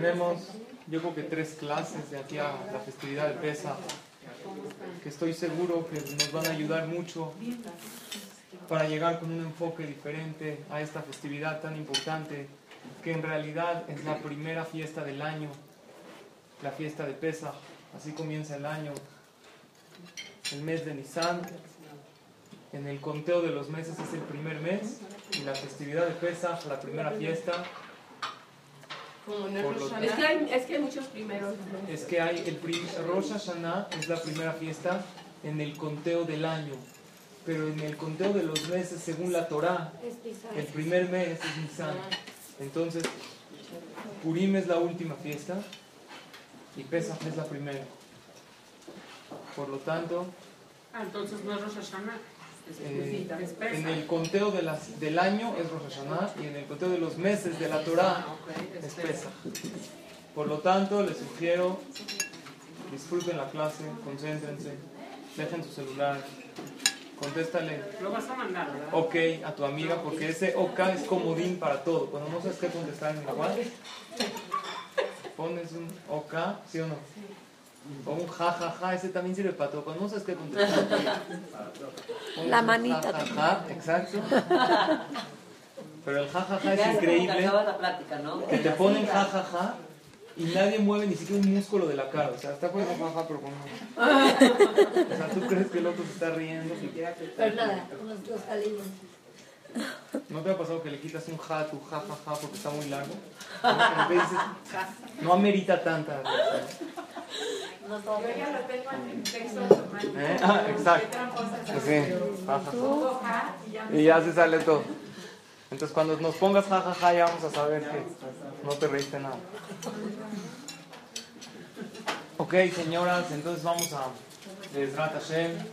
Tenemos, yo creo que tres clases de aquí a la festividad de Pesa, que estoy seguro que nos van a ayudar mucho para llegar con un enfoque diferente a esta festividad tan importante, que en realidad es la primera fiesta del año, la fiesta de Pesa. Así comienza el año, el mes de Nisan. En el conteo de los meses es el primer mes y la festividad de Pesach, la primera fiesta. Es, que hay, es que hay muchos primeros. Es que hay el Rosh Hashanah es la primera fiesta en el conteo del año, pero en el conteo de los meses según la Torah, el primer mes es Nisan. Entonces, Purim es la última fiesta y Pesach es la primera. Por lo tanto, ah, entonces no es Rosh Hashanah. Eh, en el conteo de las, del año es Rosh Hashanah y en el conteo de los meses de la Torah es Pesach. Por lo tanto, les sugiero, disfruten la clase, concéntrense, dejen su celular, contéstale. Lo vas a mandar, ¿verdad? Ok a tu amiga, porque ese OK es comodín para todo. Cuando no sabes qué contestar en la web, pones un OK, ¿sí o no? O un jajaja, ja, ja, ese también sirve para todo. Cuando no sabes qué contestar. La manita. Ja, ja, ja, exacto. Pero el jajaja ja, es increíble. La plática, ¿no? Que te ponen jajaja ja, y nadie mueve ni siquiera un músculo de la cara. O sea, está poniendo jajaja, pero con O sea, tú crees que el otro se está riendo. Pero nada, unos dos calientes. ¿No te ha pasado que le quitas un ja tu ja, ja, ja porque está muy largo? No amerita tanta. Yo ya lo tengo en el texto ¿Eh? Ah, exacto. Sí. Y ya se sale todo. Entonces cuando nos pongas jajaja ja, ja, ya vamos a saber que no te reíste nada. Ok, señoras, entonces vamos a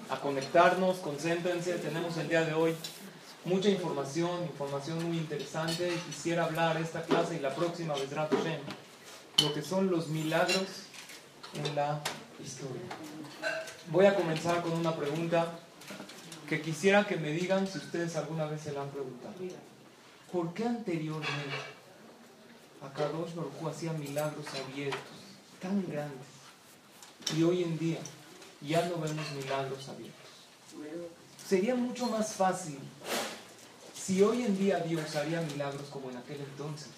a conectarnos, concéntrense. Tenemos el día de hoy mucha información, información muy interesante. Quisiera hablar esta clase y la próxima vez Hashem, lo que son los milagros en la historia. Voy a comenzar con una pregunta que quisiera que me digan si ustedes alguna vez se la han preguntado. ¿Por qué anteriormente Akadosh Baruj hacía milagros abiertos tan grandes y hoy en día ya no vemos milagros abiertos? Sería mucho más fácil si hoy en día Dios haría milagros como en aquel entonces.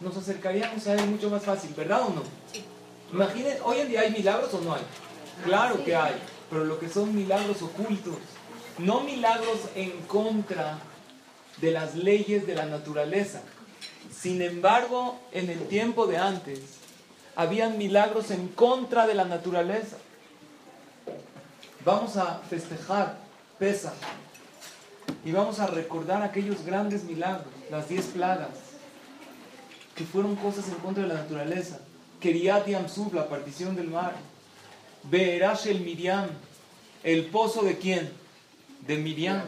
Nos acercaríamos a Él mucho más fácil, ¿verdad o no? Imaginen, hoy en día hay milagros o no hay. Claro que hay, pero lo que son milagros ocultos, no milagros en contra de las leyes de la naturaleza. Sin embargo, en el tiempo de antes, habían milagros en contra de la naturaleza. Vamos a festejar Pesa y vamos a recordar aquellos grandes milagros, las diez plagas, que fueron cosas en contra de la naturaleza. Keriat Yamsuf, la partición del mar. Beerash el Miriam, el pozo de quién? De Miriam.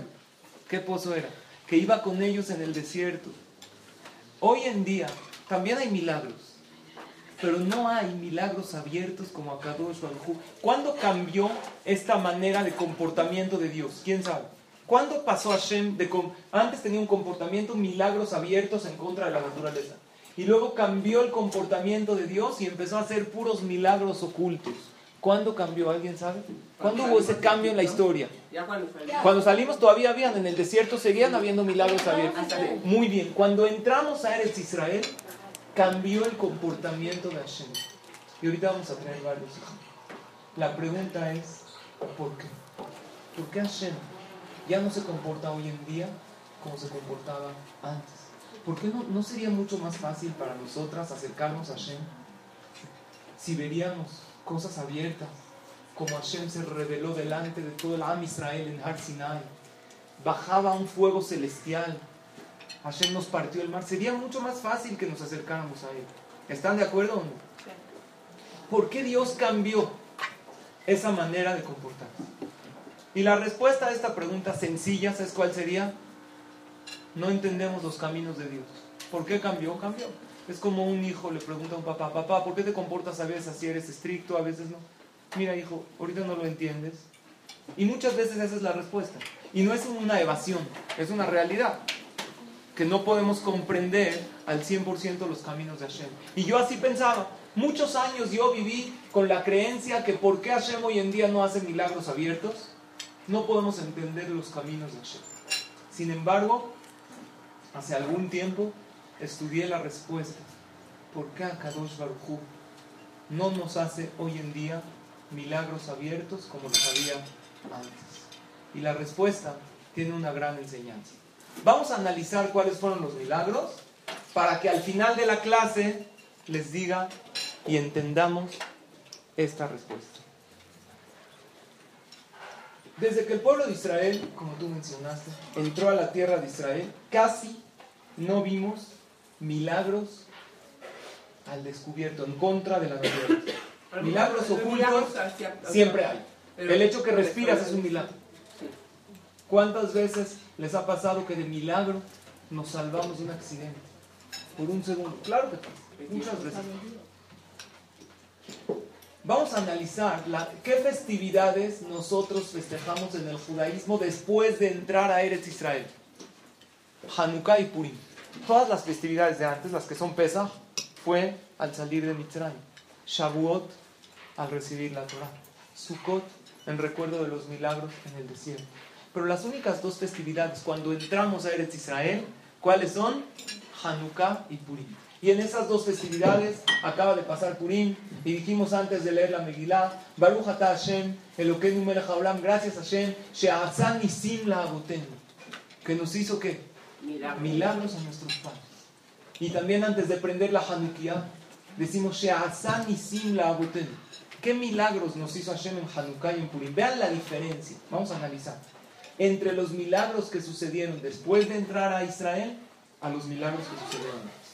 ¿Qué pozo era? Que iba con ellos en el desierto. Hoy en día también hay milagros, pero no hay milagros abiertos como Akadosh Baruj ¿Cuándo cambió esta manera de comportamiento de Dios? ¿Quién sabe? ¿Cuándo pasó Hashem de antes tenía un comportamiento milagros abiertos en contra de la naturaleza? Y luego cambió el comportamiento de Dios y empezó a hacer puros milagros ocultos. ¿Cuándo cambió? ¿Alguien sabe? ¿Cuándo hubo ese cambio en la historia? Cuando salimos todavía habían, en el desierto seguían habiendo milagros abiertos. Muy bien, cuando entramos a Eretz Israel, cambió el comportamiento de Hashem. Y ahorita vamos a tener varios La pregunta es, ¿por qué? ¿Por qué Hashem ya no se comporta hoy en día como se comportaba antes? ¿Por qué no, no sería mucho más fácil para nosotras acercarnos a Hashem si veríamos cosas abiertas, como Hashem se reveló delante de todo el Am Israel en Har Sinai? Bajaba un fuego celestial, Hashem nos partió el mar. Sería mucho más fácil que nos acercáramos a Él. ¿Están de acuerdo o no? ¿Por qué Dios cambió esa manera de comportarse? Y la respuesta a esta pregunta sencilla, ¿sabes cuál sería? No entendemos los caminos de Dios. ¿Por qué cambió? Cambió. Es como un hijo le pregunta a un papá, papá, ¿por qué te comportas a veces así? ¿Eres estricto? A veces no. Mira, hijo, ahorita no lo entiendes. Y muchas veces esa es la respuesta. Y no es una evasión, es una realidad. que no podemos comprender al 100% los caminos de Hashem. Y yo así pensaba, muchos años yo viví con la creencia que por qué Hashem hoy en día no hace milagros abiertos, no podemos entender los caminos de Hashem. Sin embargo, hace algún tiempo estudié la respuesta. ¿Por qué Akadosh Baruj no nos hace hoy en día milagros abiertos como los había antes? Y la respuesta tiene una gran enseñanza. Vamos a analizar cuáles fueron los milagros para que al final de la clase les diga y entendamos esta respuesta. Desde que el pueblo de Israel, como tú mencionaste, entró a la tierra de Israel, casi no vimos milagros al descubierto, en contra de la naturaleza. Milagros ocultos siempre hay. El hecho que respiras es un milagro. ¿Cuántas veces les ha pasado que de milagro nos salvamos de un accidente? Por un segundo. Claro que. Muchas veces. Vamos a analizar qué festividades nosotros festejamos en el judaísmo después de entrar a Eretz Israel. Hanukkah y Purim. Todas las festividades de antes, las que son Pesach, fue al salir de Mitzrayim. Shavuot, al recibir la Torah. Sukkot, en recuerdo de los milagros en el desierto. Pero las únicas dos festividades cuando entramos a Eretz Israel, ¿cuáles son? Hanukkah y Purim. Y en esas dos festividades acaba de pasar Purim y dijimos antes de leer la Megillah, Baruch Ata Hashem, Elokeinu Melech Haolam, gracias Hashem, She'atzan Nisim la que nos hizo que milagros a nuestros padres. Y también antes de prender la Hanukkah, decimos She'atzan Nisim la ¿Qué milagros nos hizo Hashem en Hanukkah y en Purim? Vean la diferencia, vamos a analizar. Entre los milagros que sucedieron después de entrar a Israel a los milagros que sucedieron antes.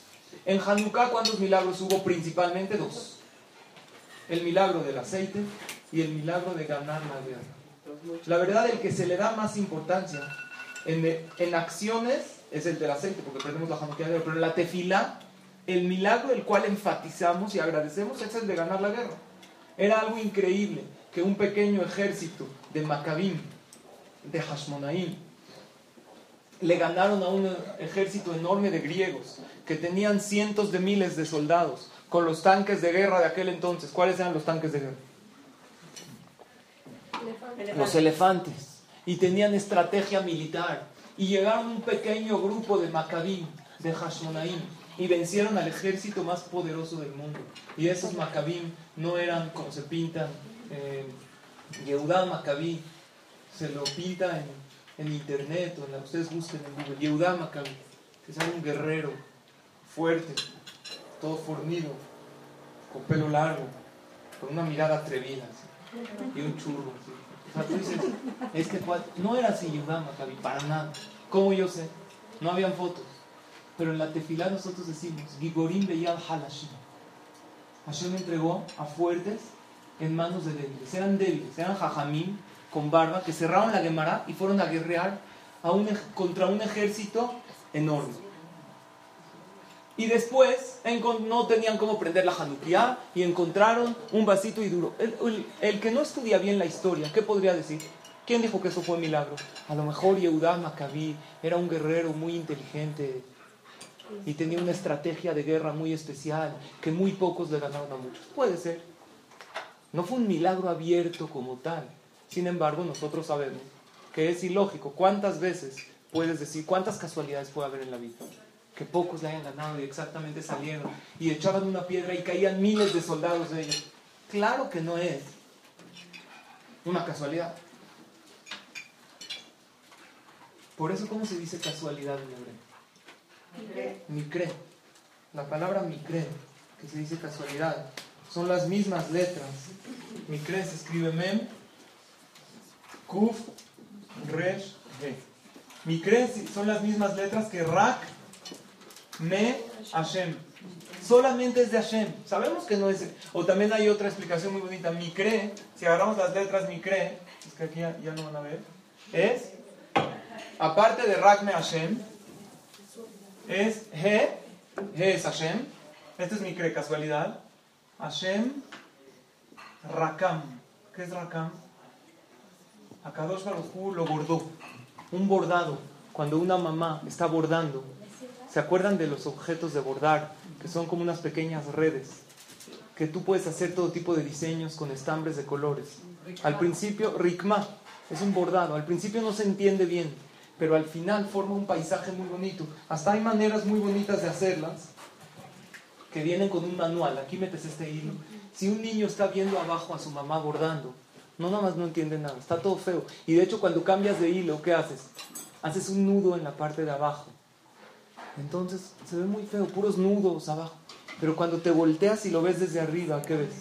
En Hanukkah, ¿cuántos milagros hubo? Principalmente dos. El milagro del aceite y el milagro de ganar la guerra. La verdad, el que se le da más importancia en, acciones es el del aceite, porque perdemos la Hanukkah, pero en la tefila, el milagro del cual enfatizamos y agradecemos es el de ganar la guerra. Era algo increíble que un pequeño ejército de Maccabim, de Hashmonaim, le ganaron a un ejército enorme de griegos que tenían cientos de miles de soldados con los tanques de guerra de aquel entonces. ¿Cuáles eran los tanques de guerra? Los elefantes. Y tenían estrategia militar. Y llegaron un pequeño grupo de Maccabim, de Hashmonaim, y vencieron al ejército más poderoso del mundo. Y esos Maccabim no eran como se pintan. Eh, Yehudá Maccabí se lo pinta en en internet o en la, ustedes busquen en Google, Yehudá Maccabi, que es un guerrero fuerte, todo fornido, con pelo largo, con una mirada atrevida y un churro. O sea, tú dices, este no era así Yehudá Maccabi, para nada. ¿Cómo yo sé? No habían fotos. Pero en la tefilá nosotros decimos, Gigorim Beyal Halashim. Hashem entregó a fuertes en manos de débiles. Eran débiles, eran jajamín, con barba que cerraron la Gemara y fueron a guerrear contra un ejército enorme. Y después no tenían cómo prender la Hanukkah y encontraron un vasito y duro. El, que no estudia bien la historia, ¿qué podría decir? ¿Quién dijo que eso fue un milagro? A lo mejor Yehudá Maccabí era un guerrero muy inteligente y tenía una estrategia de guerra muy especial que muy pocos le ganaron a muchos. Puede ser. No fue un milagro abierto como tal. Sin embargo, nosotros sabemos que es ilógico. ¿Cuántas veces puedes decir, cuántas casualidades puede haber en la vida? Que pocos le hayan ganado y exactamente salieron y echaban una piedra y caían miles de soldados de ellos. Claro que no es una casualidad. Por eso, ¿cómo se dice casualidad en hebreo? Micre. La palabra micre, que se dice casualidad, son las mismas letras. Micre se escribe mem Kuf, Resh, He. Mikre son las mismas letras que Rak, Me, Hashem. Solamente es de Hashem. Sabemos que no es. O también hay otra explicación muy bonita. Mikre, si agarramos las letras Mikre, es que aquí ya, no van a ver, es, aparte de Rak, Me, Hashem, es He, He es Hashem. Este es Mikre, casualidad. Hashem, Rakam. ¿Qué es Rakam? Akadosh Baruj lo bordó. Un bordado. Cuando una mamá está bordando, ¿Se acuerdan de los objetos de bordar? Que son como unas pequeñas redes. Que tú puedes hacer todo tipo de diseños con estambres de colores. Al principio, rikma, es un bordado. Al principio no se entiende bien, pero al final forma un paisaje muy bonito. Hasta hay maneras muy bonitas de hacerlas que vienen con un manual. Aquí metes este hilo. Si un niño está viendo abajo a su mamá bordando, no nada más no entiende nada, está todo feo. Y de hecho cuando cambias de hilo, ¿qué haces? Haces un nudo en la parte de abajo. Entonces se ve muy feo, puros nudos abajo. Pero cuando te volteas y lo ves desde arriba, ¿qué ves?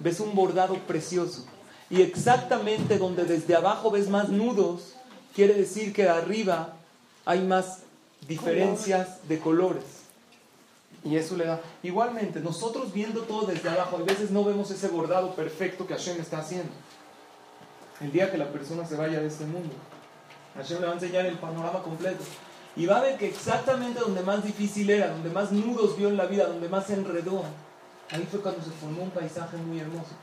Ves un bordado precioso. Y exactamente donde desde abajo ves más nudos, quiere decir que arriba hay más diferencias de colores. Y eso le da. Igualmente, nosotros viendo todo desde abajo, a veces no vemos ese bordado perfecto que Hashem está haciendo. El día que la persona se vaya de este mundo, Hashem le va a enseñar el panorama completo. Y va a ver que exactamente donde más difícil era, donde más nudos vio en la vida, donde más se enredó, ahí fue cuando se formó un paisaje muy hermoso.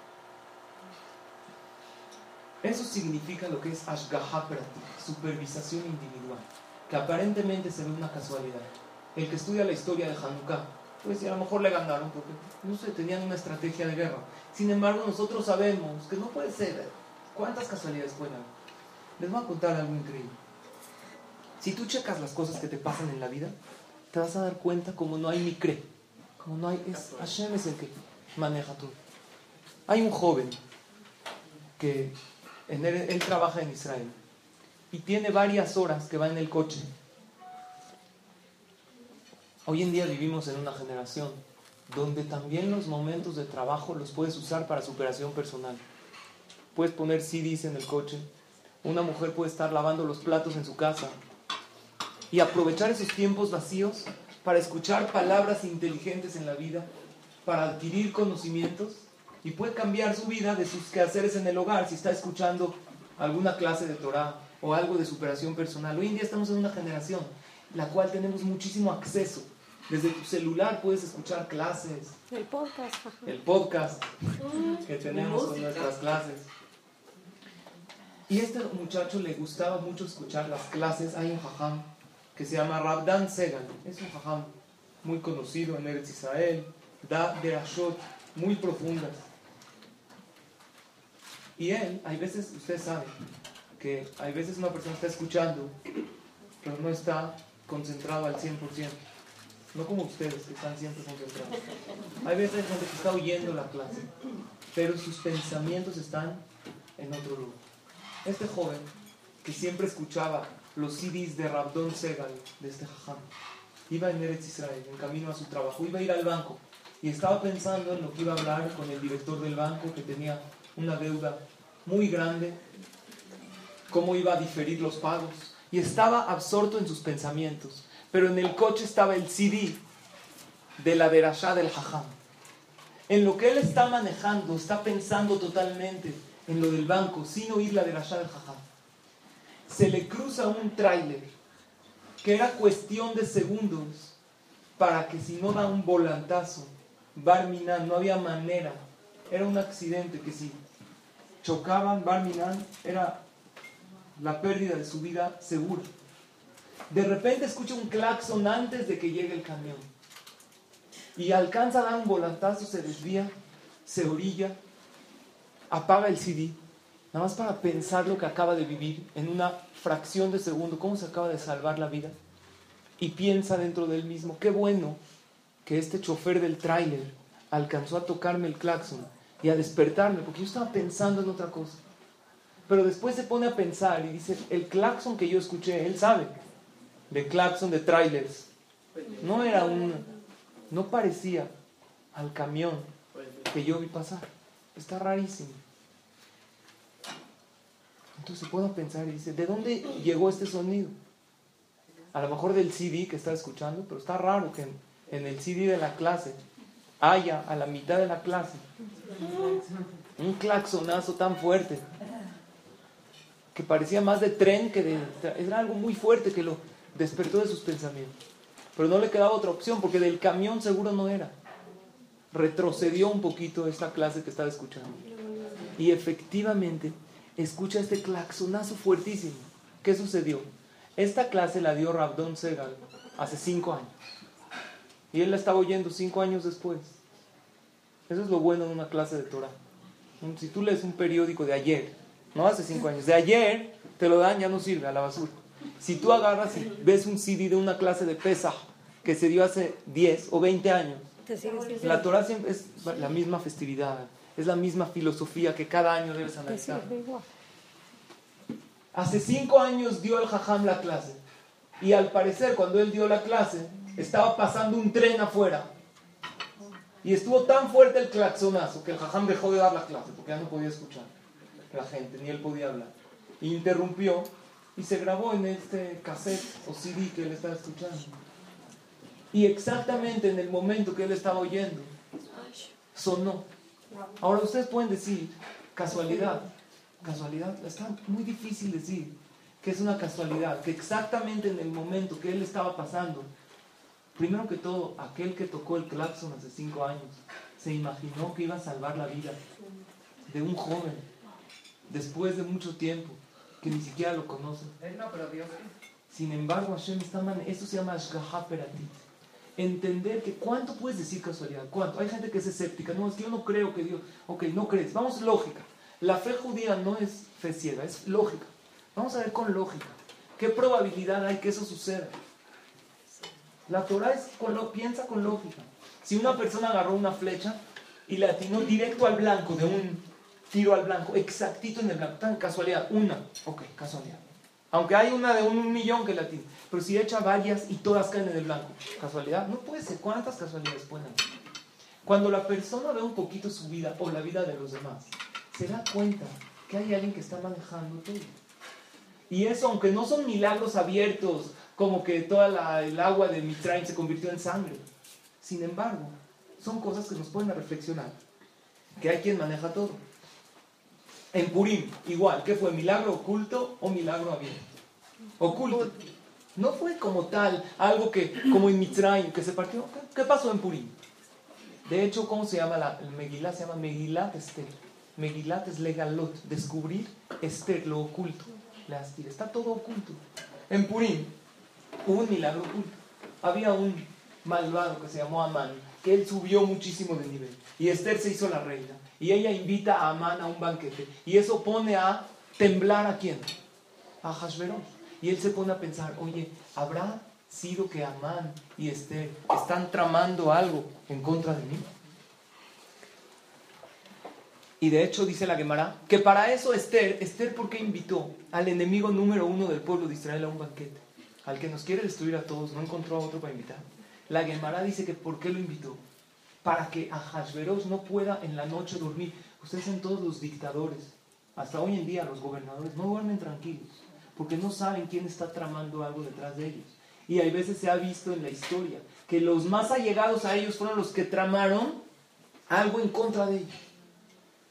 Eso significa lo que es Ashgaha supervisación individual, que aparentemente se ve una casualidad. El que estudia la historia de Hanukkah, pues a lo mejor le ganaron porque, no sé, tenían una estrategia de guerra. Sin embargo, nosotros sabemos que no puede ser. ¿Cuántas casualidades pueden? Les voy a contar algo increíble. Si tú checas las cosas que te pasan en la vida, te vas a dar cuenta como no hay ni cree, como no hay, es, Hashem es el que maneja todo. Hay un joven que él, trabaja en Israel y tiene varias horas que va en el coche. Hoy en día vivimos en una generación donde también los momentos de trabajo los puedes usar para superación personal. Puedes poner CDs en el coche. Una mujer puede estar lavando los platos en su casa y aprovechar esos tiempos vacíos para escuchar palabras inteligentes en la vida, para adquirir conocimientos y puede cambiar su vida de sus quehaceres en el hogar si está escuchando alguna clase de Torah o algo de superación personal. Hoy en día estamos en una generación en la cual tenemos muchísimo acceso. Desde tu celular puedes escuchar clases. El podcast. El podcast que tenemos con nuestras clases. Y este muchacho le gustaba mucho escuchar las clases. Hay un jajam que se llama Rabdan Segal. Es un jajam muy conocido en Eretz Israel. Da derashot muy profundas. Y él, hay veces, usted sabe, que hay veces una persona está escuchando, pero no está concentrado al 100%. No como ustedes, que están siempre concentrados. Hay veces donde está oyendo la clase, pero sus pensamientos están en otro lugar. Este joven, que siempre escuchaba los CDs de Rabdon Segal, de este jajam, iba en Eretz Israel, en camino a su trabajo, iba a ir al banco, y estaba pensando en lo que iba a hablar con el director del banco, que tenía una deuda muy grande, cómo iba a diferir los pagos. Y estaba absorto en sus pensamientos. Pero en el coche estaba el CD de la derashá del hajam. En lo que él está manejando, está pensando totalmente en lo del banco, sin oír la derashá del hajam. Se le cruza un tráiler que era cuestión de segundos para que si no da un volantazo, Barminan, no había manera. Era un accidente que si chocaban Barminan era la pérdida de su vida segura. De repente escucha un claxon antes de que llegue el camión. Y alcanza a dar un volantazo, se desvía, se orilla, apaga el CD, nada más para pensar lo que acaba de vivir en una fracción de segundo, cómo se acaba de salvar la vida. Y piensa dentro de él mismo, qué bueno que este chofer del tráiler alcanzó a tocarme el claxon y a despertarme, porque yo estaba pensando en otra cosa. Pero después se pone a pensar y dice, el claxon que yo escuché, él sabe, de claxon de trailers, no era un, no parecía al camión que yo vi pasar. Está rarísimo. Entonces a pensar y dice, ¿de dónde llegó este sonido? A lo mejor del CD que está escuchando, pero está raro que en el CD de la clase haya a la mitad de la clase un claxonazo tan fuerte que parecía más de tren que de... Era algo muy fuerte que lo despertó de sus pensamientos. Pero no le quedaba otra opción porque del camión seguro no era. Retrocedió un poquito esta clase que estaba escuchando. Y efectivamente escucha este claxonazo fuertísimo. ¿Qué sucedió? Esta clase la dio Rabdon Segal hace cinco años. Y él la estaba oyendo cinco años después. Eso es lo bueno de una clase de Torah. Si tú lees un periódico de ayer, no hace cinco años, de ayer te lo dan, ya no sirve a la basura. Si tú agarras y ves un CD de una clase de pesa que se dio hace 10 o 20 años, la Torah siempre es la misma festividad, es la misma filosofía que cada año debes analizar. Hace cinco años dio el Jajam la clase. Y al parecer, cuando él dio la clase, estaba pasando un tren afuera. Y estuvo tan fuerte el claxonazo que el Jajam dejó de dar la clase porque ya no podía escuchar la gente, ni él podía hablar. interrumpió y se grabó en este cassette o CD que él estaba escuchando. Y exactamente en el momento que él estaba oyendo, sonó. Ahora ustedes pueden decir, casualidad, casualidad, está muy difícil decir que es una casualidad, que exactamente en el momento que él estaba pasando, primero que todo, aquel que tocó el claxon hace cinco años, se imaginó que iba a salvar la vida de un joven después de mucho tiempo que ni siquiera lo conoce. Sin embargo, Hashem está man eso se llama Ashgaha Peratit. Entender que cuánto puedes decir casualidad, cuánto. Hay gente que es escéptica, no, es que yo no creo que Dios. Ok, no crees. Vamos, lógica. La fe judía no es fe ciega, es lógica. Vamos a ver con lógica. ¿Qué probabilidad hay que eso suceda? La Torah es con piensa con lógica. Si una persona agarró una flecha y la atinó directo al blanco de un tiro al blanco, exactito en el blanco, tan casualidad, una, ok, casualidad. Aunque hay una de un millón que la tiene, pero si echa varias y todas caen en el blanco, casualidad, no puede ser. ¿Cuántas casualidades pueden haber? Cuando la persona ve un poquito su vida o la vida de los demás, se da cuenta que hay alguien que está manejando todo. Y eso, aunque no son milagros abiertos, como que toda el agua de Mitraim se convirtió en sangre. Sin embargo, son cosas que nos pueden reflexionar. Que hay quien maneja todo. En Purim, igual, ¿qué fue? ¿Milagro oculto o milagro abierto? Oculto. No fue como tal, algo que, como en Mitraim, que se partió. ¿Qué, pasó en Purim? De hecho, ¿cómo se llama la el Megilá? Se llama Megilat Esther. Megilat es legalot, descubrir Esther, lo oculto. Está todo oculto. En Purim hubo un milagro oculto. Había un malvado que se llamó Amán, que él subió muchísimo de nivel. Y Esther se hizo la reina. Y ella invita a Amán a un banquete. Y eso pone a temblar a quién? A Hashverosh. Y él se pone a pensar, oye, ¿habrá sido que Amán y Esther están tramando algo en contra de mí? Y de hecho dice la Gemara que para eso Esther, Esther ¿por qué invitó al enemigo número uno del pueblo de Israel a un banquete? Al que nos quiere destruir a todos, no encontró a otro para invitar. La Gemara dice que ¿por qué lo invitó? Para que a Hashverosh no pueda en la noche dormir. Ustedes son todos los dictadores, hasta hoy en día los gobernadores, no duermen tranquilos, porque no saben quién está tramando algo detrás de ellos. Y hay veces se ha visto en la historia que los más allegados a ellos fueron los que tramaron algo en contra de ellos.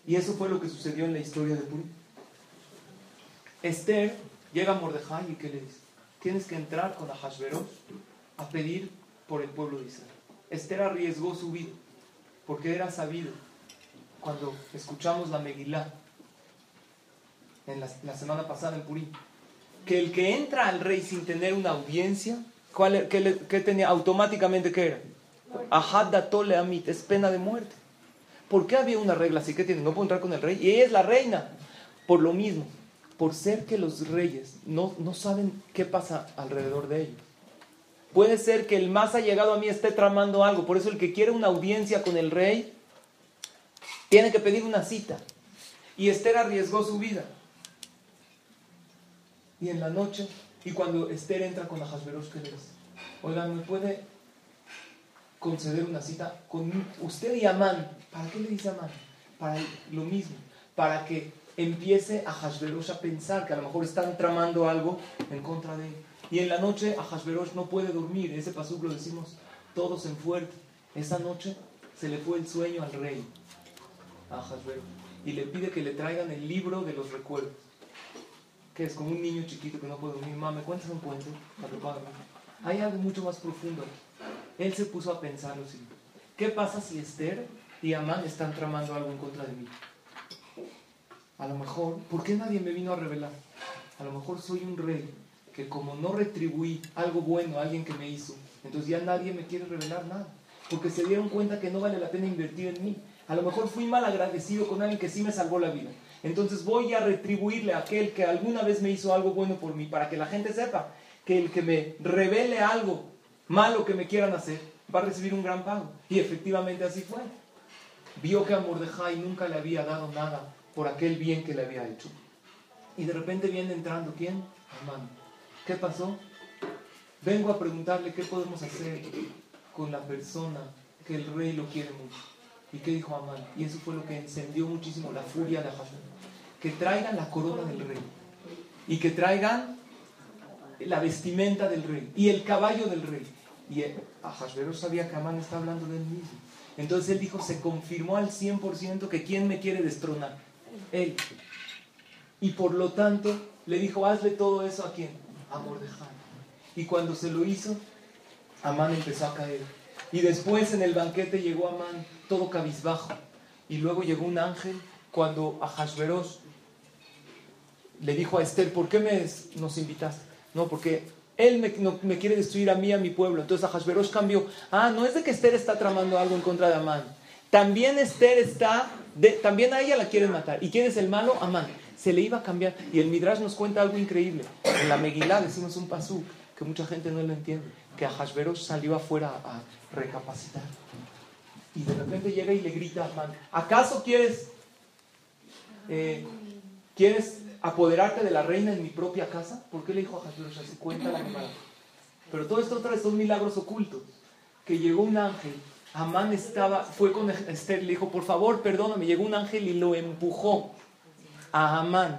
Y eso fue lo que sucedió en la historia de Purim. Esther llega a Mordejai y ¿qué le dice? Tienes que entrar con Ahashverosh a pedir por el pueblo de Israel. Esther arriesgó su vida porque era sabido cuando escuchamos la Megilá en la, semana pasada en Purim que el que entra al rey sin tener una audiencia, ¿cuál, qué, tenía? Automáticamente, ¿qué era? Ahad amit, es pena de muerte. ¿Por qué había una regla así que tiene? No puedo entrar con el rey. Y ella es la reina. Por lo mismo, por ser que los reyes no, no saben qué pasa alrededor de ellos. Puede ser que el más allegado a mí esté tramando algo. Por eso el que quiere una audiencia con el rey tiene que pedir una cita. Y Esther arriesgó su vida. Y en la noche, y cuando Esther entra con Ahasverosh, ¿qué le dice? Oigan, ¿me puede conceder una cita con usted y Amán. ¿Para qué le dice Amán? Para lo mismo, para que empiece a Hashverosh a pensar que a lo mejor están tramando algo en contra de él. Y en la noche a Hashverosh no puede dormir. ese pasuk lo decimos todos en fuerte. Esa noche se le fue el sueño al rey, a. Y le pide que le traigan el libro de los recuerdos. Que es como un niño chiquito que no puede dormir. Mamá, ¿me un cuento? Hay algo mucho más profundo él se puso a pensar lo siguiente. ¿Qué pasa si Esther y Amán están tramando algo en contra de mí? A lo mejor, ¿por qué nadie me vino a revelar? A lo mejor soy un rey que como no retribuí algo bueno a alguien que me hizo, entonces ya nadie me quiere revelar nada. Porque se dieron cuenta que no vale la pena invertir en mí. A lo mejor fui mal agradecido con alguien que sí me salvó la vida. Entonces voy a retribuirle a aquel que alguna vez me hizo algo bueno por mí, para que la gente sepa que el que me revele algo malo que me quieran hacer, va a recibir un gran pago. Y efectivamente así fue. Vio que a Mordejai nunca le había dado nada por aquel bien que le había hecho. Y de repente viene entrando, ¿quién? Amán. ¿Qué pasó? Vengo a preguntarle qué podemos hacer con la persona que el rey lo quiere mucho. ¿Y qué dijo Amán? Y eso fue lo que encendió muchísimo la furia de Hashem. Que traigan la corona del rey. Y que traigan la vestimenta del rey. Y el caballo del rey. Y Ahasverosh sabía que Amán está hablando de él mismo. Entonces él dijo, se confirmó al 100% que ¿quién me quiere destronar? Él. Y por lo tanto le dijo, hazle todo eso a quién? A Mordejai. Y cuando se lo hizo, Amán empezó a caer. Y después en el banquete llegó Amán todo cabizbajo. Y luego llegó un ángel cuando Ahasverosh le dijo a Esther, ¿por qué me, nos invitaste? No, porque él me, me, quiere destruir a mí, a mi pueblo. Entonces Ahasverosh cambió. Ah, no es de que Esther está tramando algo en contra de Amán. También Esther está, de, también a ella la quieren matar. ¿Y quién es el malo? Amán. Se le iba a cambiar. Y el Midrash nos cuenta algo increíble. En la Megilá decimos un pasú que mucha gente no lo entiende. Que Ahasverosh salió afuera a recapacitar. Y de repente llega y le grita a Amán, ¿acaso quieres, eh, quieres apoderarte de la reina en mi propia casa? ¿Por qué le dijo a Ahasverosh? Se cuenta la. Pero todo esto otra son milagros ocultos. Que llegó un ángel, Amán estaba, fue con Esther, le dijo, por favor, perdóname, llegó un ángel y lo empujó a Amán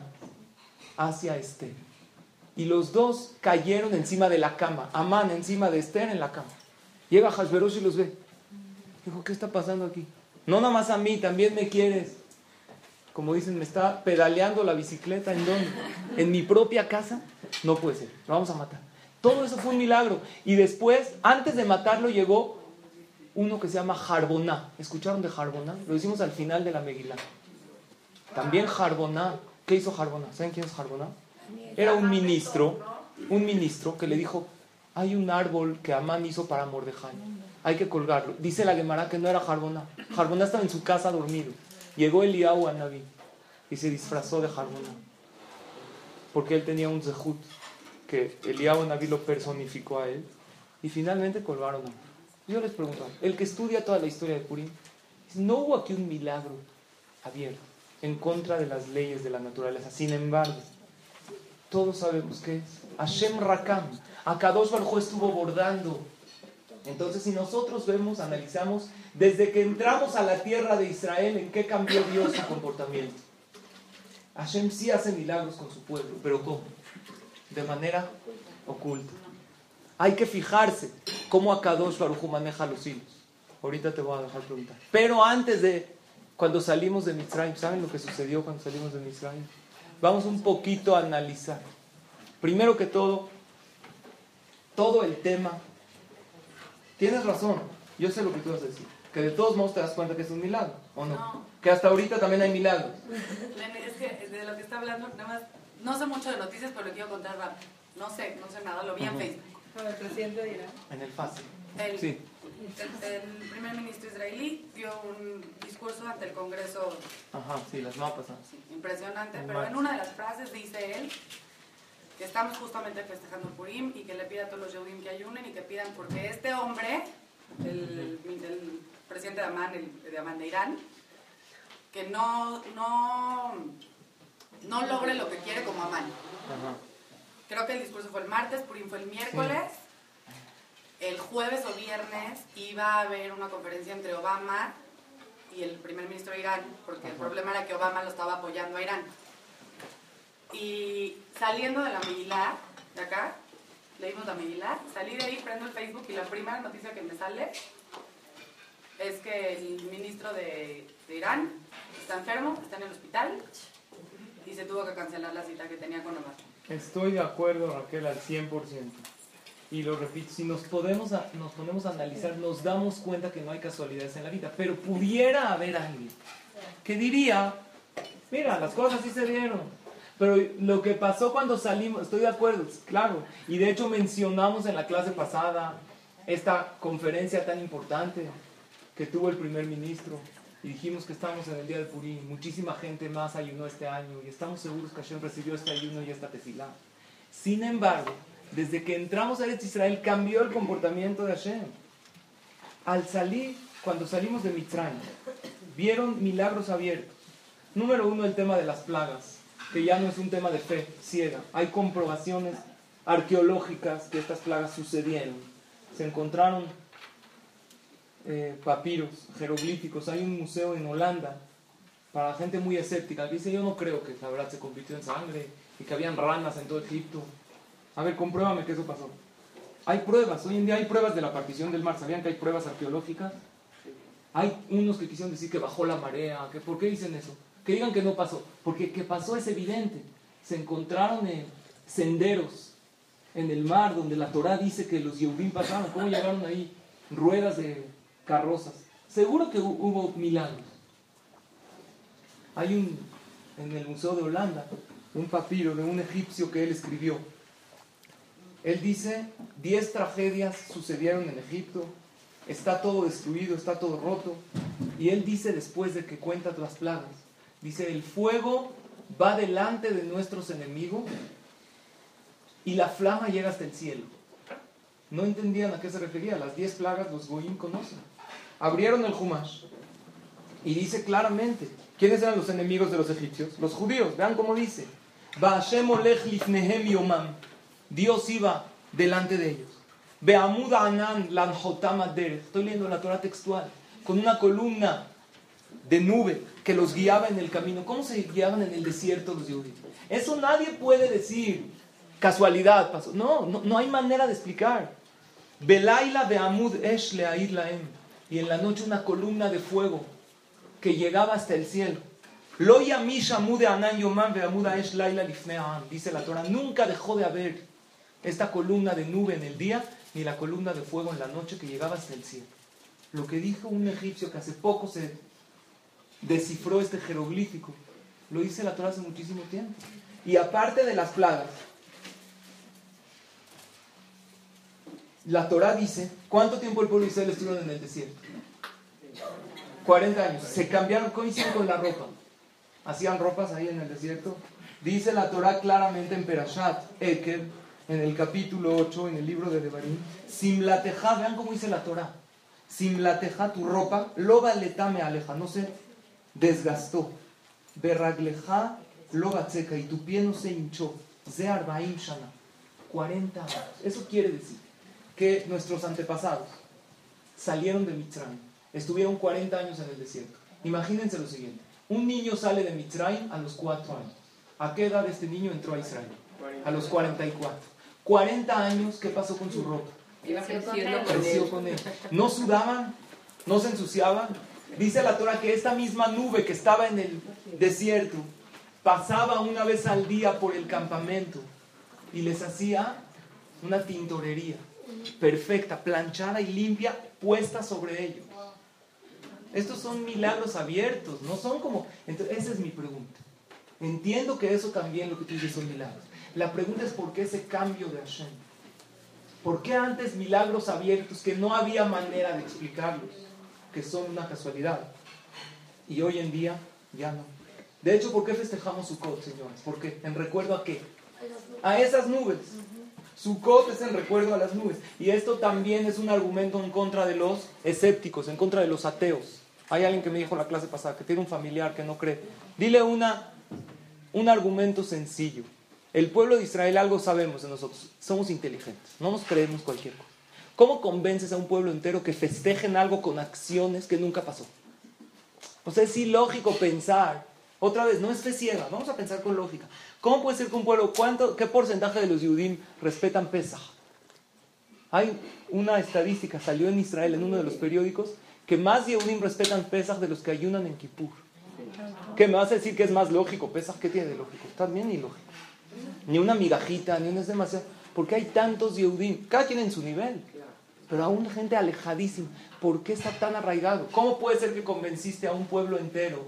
hacia Esther. Y los dos cayeron encima de la cama, Amán encima de Esther en la cama. Llega Hashverosh y los ve. Dijo, ¿qué está pasando aquí? No nada más a mí, también me quieres. Como dicen, me está pedaleando la bicicleta. ¿En mi propia casa? No puede ser, lo vamos a matar. Todo eso fue un milagro. Y después, antes de matarlo, llegó uno que se llama Jarboná. ¿Escucharon de Jarboná? Lo hicimos al final de la Megilá. También Jarboná. ¿Qué hizo Jarboná? ¿Saben quién es Jarboná? Era un ministro, un ministro que le dijo, hay un árbol que Amán hizo para Mordejai. Hay que colgarlo. Dice la Gemara que no era Jarboná. Jarboná estaba en su casa dormido. Llegó Eliyahu a Naví y se disfrazó de Jarboná. Porque él tenía un zehut que Eliyahu Naví lo personificó a él. Y finalmente colgaron a Yo les pregunto, el que estudia toda la historia de Purim, no hubo aquí un milagro abierto en contra de las leyes de la naturaleza. Sin embargo, todos sabemos que es Hashem Rakam. Akadosh Baruj estuvo bordando. Entonces, si nosotros vemos, analizamos, desde que entramos a la tierra de Israel, ¿en qué cambió Dios su comportamiento? Hashem sí hace milagros con su pueblo, pero ¿cómo? De manera oculta. Hay que fijarse cómo Akadosh Baruj maneja los hilos. Ahorita te voy a dejar preguntar. Pero antes de, cuando salimos de Mitzrayim, ¿saben lo que sucedió cuando salimos de Mitzrayim? Vamos un poquito a analizar. Primero que todo, todo el tema. Tienes razón, yo sé lo que tú vas a decir. Que de todos modos te das cuenta que es un milagro, ¿o no? No. Que hasta ahorita también hay milagros. Es que de lo que está hablando, nada más, no sé mucho de noticias, pero le quiero contar rápido. No sé, no sé nada, lo vi en Ujú. Facebook. Con el presidente de Irán. En el fácil. El, Sí. El, primer ministro israelí dio un discurso ante el Congreso Ajá, sí, las mapas. sí, impresionante, pero en una de las frases dice él que estamos justamente festejando Purim y que le pida a todos los Yehudim que ayunen y que pidan porque este hombre, el, el presidente de Amán, el, de Amán de Irán, que no, no, no logre lo que quiere como Amán. Ajá. Creo que el discurso fue el martes, Purim fue el miércoles. El jueves o viernes iba a haber una conferencia entre Obama y el primer ministro de Irán, porque el problema era que Obama lo estaba apoyando a Irán. Y saliendo de la Megilá, de acá, leímos la Megilá, salí de ahí, prendo el Facebook y la primera noticia que me sale es que el ministro de, de Irán está enfermo, está en el hospital y se tuvo que cancelar la cita que tenía con Obama. Estoy de acuerdo, Raquel, al 100%. Y lo repito, si nos, podemos a- nos ponemos a analizar, nos damos cuenta que no hay casualidades en la vida. Pero pudiera haber alguien que diría, mira, las cosas sí se dieron. Pero lo que pasó cuando salimos, estoy de acuerdo, claro. Y de hecho mencionamos en la clase pasada esta conferencia tan importante que tuvo el primer ministro. Y dijimos que estamos en el día de Purim. Muchísima gente más ayunó este año. Y estamos seguros que Hashem recibió este ayuno y esta tefilá. Sin embargo, desde que entramos a Israel cambió el comportamiento de Hashem. Al salir, cuando salimos de Mitzrayim, vieron milagros abiertos. Número uno, el tema de las plagas, que ya no es un tema de fe ciega. Hay comprobaciones arqueológicas que estas plagas sucedieron. Se encontraron eh, papiros, jeroglíficos. Hay un museo en Holanda para gente muy escéptica dice, yo no creo que la verdad se convirtió en sangre y que habían ranas en todo Egipto. A ver, compruébame que eso pasó. Hay pruebas, hoy en día hay pruebas de la partición del mar. ¿Sabían que hay pruebas arqueológicas? Hay unos que quisieron decir que bajó la marea. Que, ¿Por qué dicen eso? Que digan que no pasó. Porque que pasó es evidente. Se encontraron en senderos en el mar donde la Torah dice que los Yehudim pasaron. ¿Cómo llegaron ahí? Ruedas de carrozas. Seguro que hubo milagros. Hay un, en el Museo de Holanda, un papiro de un egipcio que él escribió. Él dice, diez tragedias sucedieron en Egipto, está todo destruido, está todo roto. Y él dice después de que cuenta las plagas, dice, el fuego va delante de nuestros enemigos y la flama llega hasta el cielo. No entendían a qué se refería, las diez plagas los goyim conocen. Abrieron el Humash y dice claramente, ¿quiénes eran los enemigos de los egipcios? Los judíos, vean cómo dice. Dios iba delante de ellos. Estoy leyendo la Torah textual. Con una columna de nube que los guiaba en el camino. ¿Cómo se guiaban en el desierto los judíos? Eso nadie puede decir. Casualidad pasó. No, no, hay manera de explicar. Belaila beamud esh laem. Y en la noche una columna de fuego que llegaba hasta el cielo. Lo Dice la Torah, nunca dejó de haber esta columna de nube en el día ni la columna de fuego en la noche que llegaba hasta el cielo. Lo que dijo un egipcio que hace poco se descifró este jeroglífico, lo dice la Torah hace muchísimo tiempo. Y aparte de las plagas, la Torah dice, ¿cuánto tiempo el pueblo de Israel estuvo en el desierto? 40 años. Se cambiaron, coinciden con la ropa. Hacían ropas ahí en el desierto. Dice la Torah claramente en Perashat, Eker, en el capítulo 8, en el libro de Devarim, Simlateja, vean cómo dice la Torah, Simlateja, tu ropa, loba letame aleja, no se desgastó, Berragleja, loba seca, y tu pie no se hinchó, Ze arbaim shana, 40 años. Eso quiere decir que nuestros antepasados salieron de Mitzrayim, estuvieron 40 años en el desierto. Imagínense lo siguiente, un niño sale de Mitzrayim a los 4 años. ¿A qué edad este niño entró a Israel? A los 44. 40 años, ¿qué pasó con su ropa? Creció con él. No sudaban, no se ensuciaban. Dice la Torah que esta misma nube que estaba en el desierto pasaba una vez al día por el campamento y les hacía una tintorería perfecta, planchada y limpia, puesta sobre ellos. Estos son milagros abiertos, no son como... Entonces, esa es mi pregunta. Entiendo que eso también lo que tú dices son milagros. La pregunta es por qué ese cambio de Hashem. ¿Por qué antes milagros abiertos que no había manera de explicarlos, que son una casualidad? Y hoy en día ya no. De hecho, ¿por qué festejamos Sukkot, señores? ¿Por qué? ¿En recuerdo a qué? A esas nubes. Sukkot es en recuerdo a las nubes. Y esto también es un argumento en contra de los escépticos, en contra de los ateos. Hay alguien que me dijo la clase pasada que tiene un familiar que no cree. Dile una, un argumento sencillo. El pueblo de Israel algo sabemos de nosotros, somos inteligentes, no nos creemos cualquier cosa. ¿Cómo convences a un pueblo entero que festejen algo con acciones que nunca pasó? O sea, es ilógico pensar, otra vez, no es fe ciega, vamos a pensar con lógica. ¿Cómo puede ser que un pueblo, cuánto, qué porcentaje de los Yudim respetan Pesach? Hay una estadística, salió en Israel en uno de los periódicos, que más Yehudim respetan Pesach de los que ayunan en Kippur. ¿Qué me vas a decir que es más lógico? Pesach, ¿qué tiene de lógico? También ilógico ni una migajita, ni una es demasiado. Porque hay tantos Yehudim, cada quien en su nivel, pero aún gente alejadísima. ¿Por qué está tan arraigado? ¿Cómo puede ser que convenciste a un pueblo entero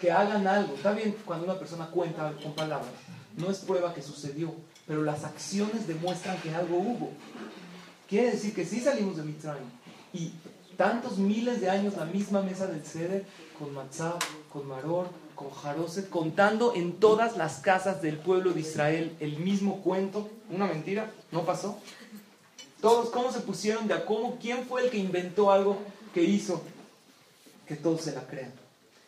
que hagan algo. Está bien cuando una persona cuenta con palabras, no es prueba que sucedió, pero las acciones demuestran que algo hubo. Quiere decir que sí salimos de Mitzrayim. Y tantos miles de años la misma mesa del Seder, con Matzah, con Maror, con Jaroset, contando en todas las casas del pueblo de Israel el mismo cuento. Una mentira, no pasó. Todos, ¿cómo se pusieron de acuerdo? ¿Quién fue el que inventó algo que hizo que todos se la crean?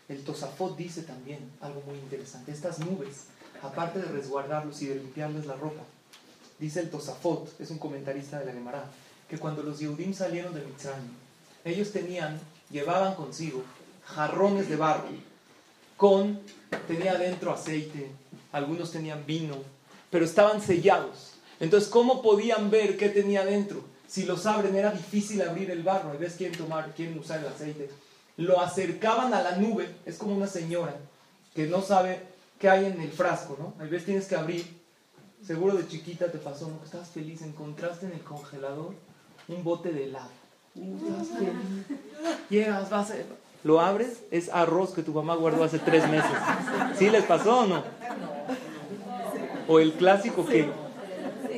El Tosafot dice también algo muy interesante. Estas nubes, aparte de resguardarlos y de limpiarles la ropa, dice el Tosafot, es un comentarista de la Gemara, que cuando los Yehudim salieron de Mitzrayim, ellos tenían, llevaban consigo jarrones de barro, con, tenía dentro aceite, algunos tenían vino, pero estaban sellados. Entonces, ¿cómo podían ver qué tenía dentro? Si los abren era difícil abrir el barro, a veces quieren tomar, quieren usar el aceite. Lo acercaban a la nube, es como una señora que no sabe qué hay en el frasco, ¿no? A veces tienes que abrir, seguro de chiquita te pasó, ¿no? Estás feliz, encontraste en el congelador un bote de helado. Estás feliz. Llegas, vas a... Lo abres, es arroz que tu mamá guardó hace tres meses. ¿Sí les pasó o no? O el clásico que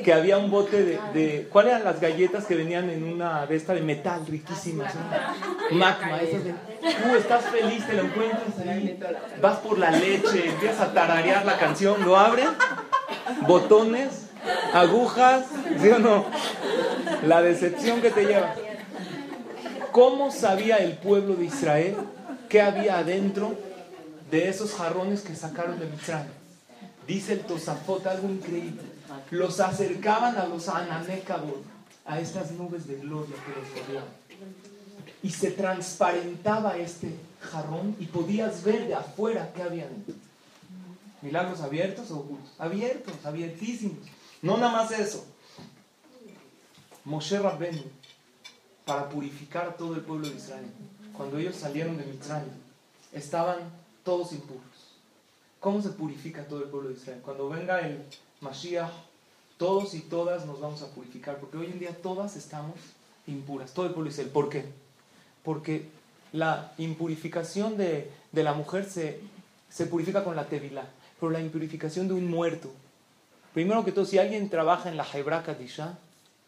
que había un bote de, de, ¿Cuáles eran las galletas que venían en una de esta de metal riquísimas? Magma, esas de. Tú estás feliz, te lo encuentras ahí. Vas por la leche, empiezas a tararear la canción, lo abres, botones, agujas, ¿sí o no? La decepción que te lleva. ¿Cómo sabía el pueblo de Israel qué había adentro de esos jarrones que sacaron de Mitzrayim? Dice el Tosafot algo increíble los acercaban a los Ananekabot, a estas nubes de gloria que los rodeaban. Y se transparentaba este jarrón y podías ver de afuera qué había dentro. Milagros abiertos o ocultos. Abiertos, abiertísimos. No nada más eso. Moshe Rabbenu, para purificar a todo el pueblo de Israel, cuando ellos salieron de Mitzrayim, estaban todos impuros. ¿Cómo se purifica todo el pueblo de Israel? Cuando venga el Mashiach, todos y todas nos vamos a purificar, porque hoy en día todas estamos impuras, todo el pueblo dice, ¿por qué? Porque la impurificación de, la mujer se, se, purifica con la tevilá, pero la impurificación de un muerto, primero que todo, si alguien trabaja en la Hebra Kadisha,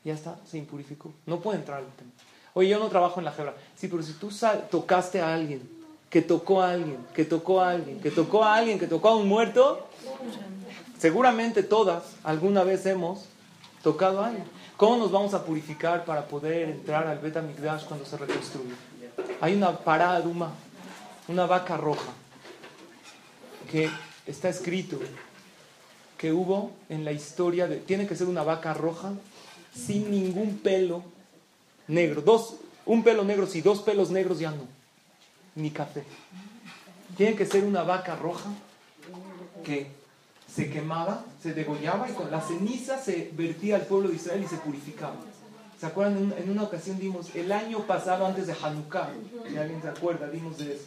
ya está, se impurificó, no puede entrar al tema. Oye, yo no trabajo en la Hebra, sí, pero si tú tocaste a alguien, que tocó a alguien, que tocó a alguien, que tocó a alguien, que tocó a un muerto, Seguramente todas alguna vez hemos tocado a alguien. ¿Cómo nos vamos a purificar para poder entrar al Bet Mikdash cuando se reconstruye? Hay una paraduma, una vaca roja, que está escrito que hubo en la historia de. Tiene que ser una vaca roja sin ningún pelo negro. Dos, un pelo negro, sí, dos pelos negros ya no. Ni café. Tiene que ser una vaca roja que se quemaba, se degollaba y con la ceniza se vertía al pueblo de Israel y se purificaba. ¿Se acuerdan? En, una ocasión dimos, el año pasado antes de Hanukkah, si alguien se acuerda, dimos de eso.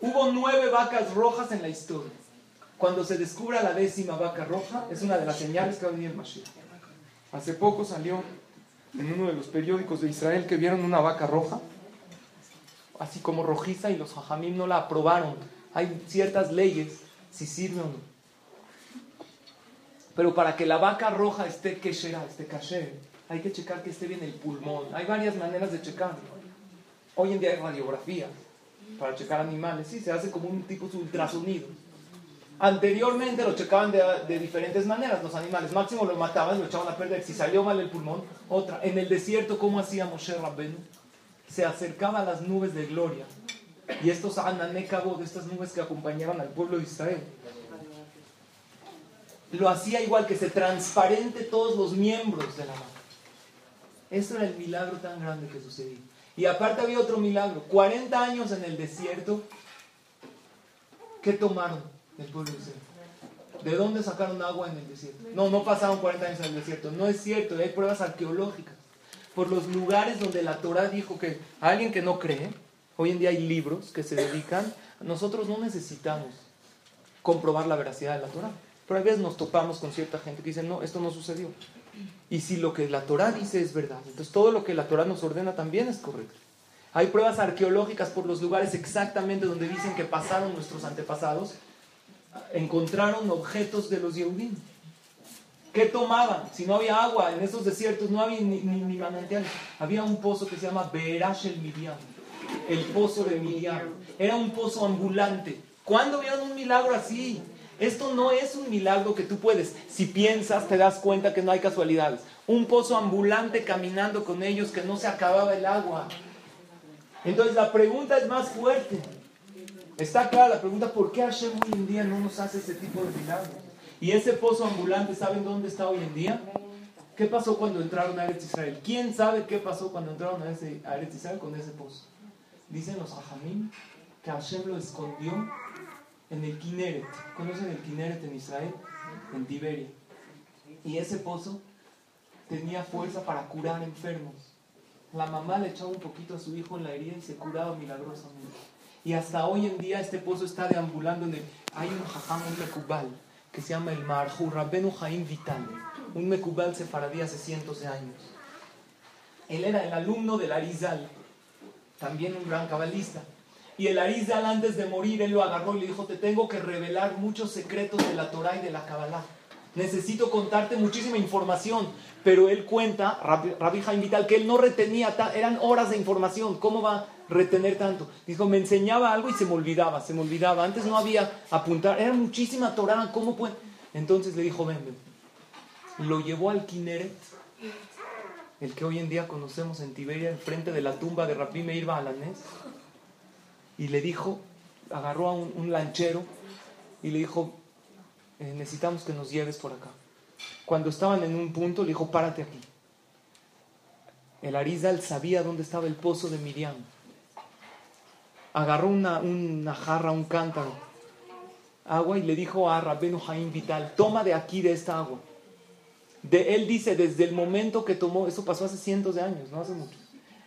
Hubo nueve vacas rojas en la historia. Cuando se descubra la décima vaca roja, es una de las señales que va a venir el Mashiach. Hace poco salió en uno de los periódicos de Israel que vieron una vaca roja, así como rojiza, y los hajamim no la aprobaron. Hay ciertas leyes si sirve o no. Pero para que la vaca roja esté keshera, esté kasher, hay que checar que esté bien el pulmón. Hay varias maneras de checar. Hoy en día hay radiografía para checar animales. Sí, se hace como un tipo de ultrasonido. Anteriormente lo checaban de, diferentes maneras los animales. Máximo lo mataban, lo echaban a perder. Si salió mal el pulmón, otra. En el desierto, ¿cómo hacía Moshe Rabbenu? Se acercaba a las nubes de gloria. Y estos de estas nubes que acompañaban al pueblo de Israel, lo hacía igual que se transparente todos los miembros de la mano. Eso era el milagro tan grande que sucedía. Y aparte había otro milagro. 40 años en el desierto. ¿Qué tomaron de Israel? ¿De dónde sacaron agua en el desierto? No, no pasaron 40 años en el desierto. No es cierto. Hay pruebas arqueológicas. Por los lugares donde la Torah dijo que alguien que no cree, hoy en día hay libros que se dedican, nosotros no necesitamos comprobar la veracidad de la Torah. Pero a veces nos topamos con cierta gente que dice, no, esto no sucedió. Y si lo que la Torah dice es verdad, entonces todo lo que la Torah nos ordena también es correcto. Hay pruebas arqueológicas por los lugares exactamente donde dicen que pasaron nuestros antepasados. Encontraron objetos de los Yehudim. ¿Qué tomaban? Si no había agua en esos desiertos, no había ni, ni, ni manantiales. Había un pozo que se llama Beerash el Miriam. El pozo de Miriam. Era un pozo ambulante. ¿Cuándo vieron un milagro así? Esto no es un milagro que tú puedes. Si piensas, te das cuenta que no hay casualidades. Un pozo ambulante caminando con ellos que no se acababa el agua. Entonces la pregunta es más fuerte. Está clara la pregunta, ¿por qué Hashem hoy en día no nos hace ese tipo de milagros? Y ese pozo ambulante, ¿saben dónde está hoy en día? ¿Qué pasó cuando entraron a Eretz Israel? ¿Quién sabe qué pasó cuando entraron a, ese, Eretz Israel con ese pozo? Dicen los hajamim que Hashem lo escondió en el Kineret. ¿Conocen el Kineret en Israel? En Tiberia. Y ese pozo tenía fuerza para curar enfermos. La mamá le echaba un poquito a su hijo en la herida y se curaba milagrosamente. Y hasta hoy en día este pozo está deambulando en el... Hay un jajam, un mekubal, que se llama el Marju Rabbenu Jaim Vital, un mekubal sefaradí hace cientos de años. Él era el alumno del Arizal, también un gran cabalista. Y el Arizal antes de morir, él lo agarró y le dijo, te tengo que revelar muchos secretos de la Torah y de la Kabbalah. Necesito contarte muchísima información. Pero él cuenta, Rabbi, Jaim Vital, que él no retenía, eran horas de información. ¿Cómo va retener tanto? Dijo, me enseñaba algo y se me olvidaba, se me olvidaba. Antes no había apuntar, era muchísima Torah, ¿cómo puede? Entonces le dijo, ven, ven. Lo llevó al Kineret, el que hoy en día conocemos en Tiberia, enfrente de la tumba de Rabbi Meir Balanés, y le dijo, agarró a un, un lanchero y le dijo, eh, necesitamos que nos lleves por acá. Cuando estaban en un punto, le dijo, párate aquí. El Arizal sabía dónde estaba el pozo de Miriam. Agarró una, una jarra, un cántaro, agua y le dijo a Rabbenu Jaim Vital, toma de aquí de esta agua. De él dice, desde el momento que tomó, eso pasó hace cientos de años, no hace mucho.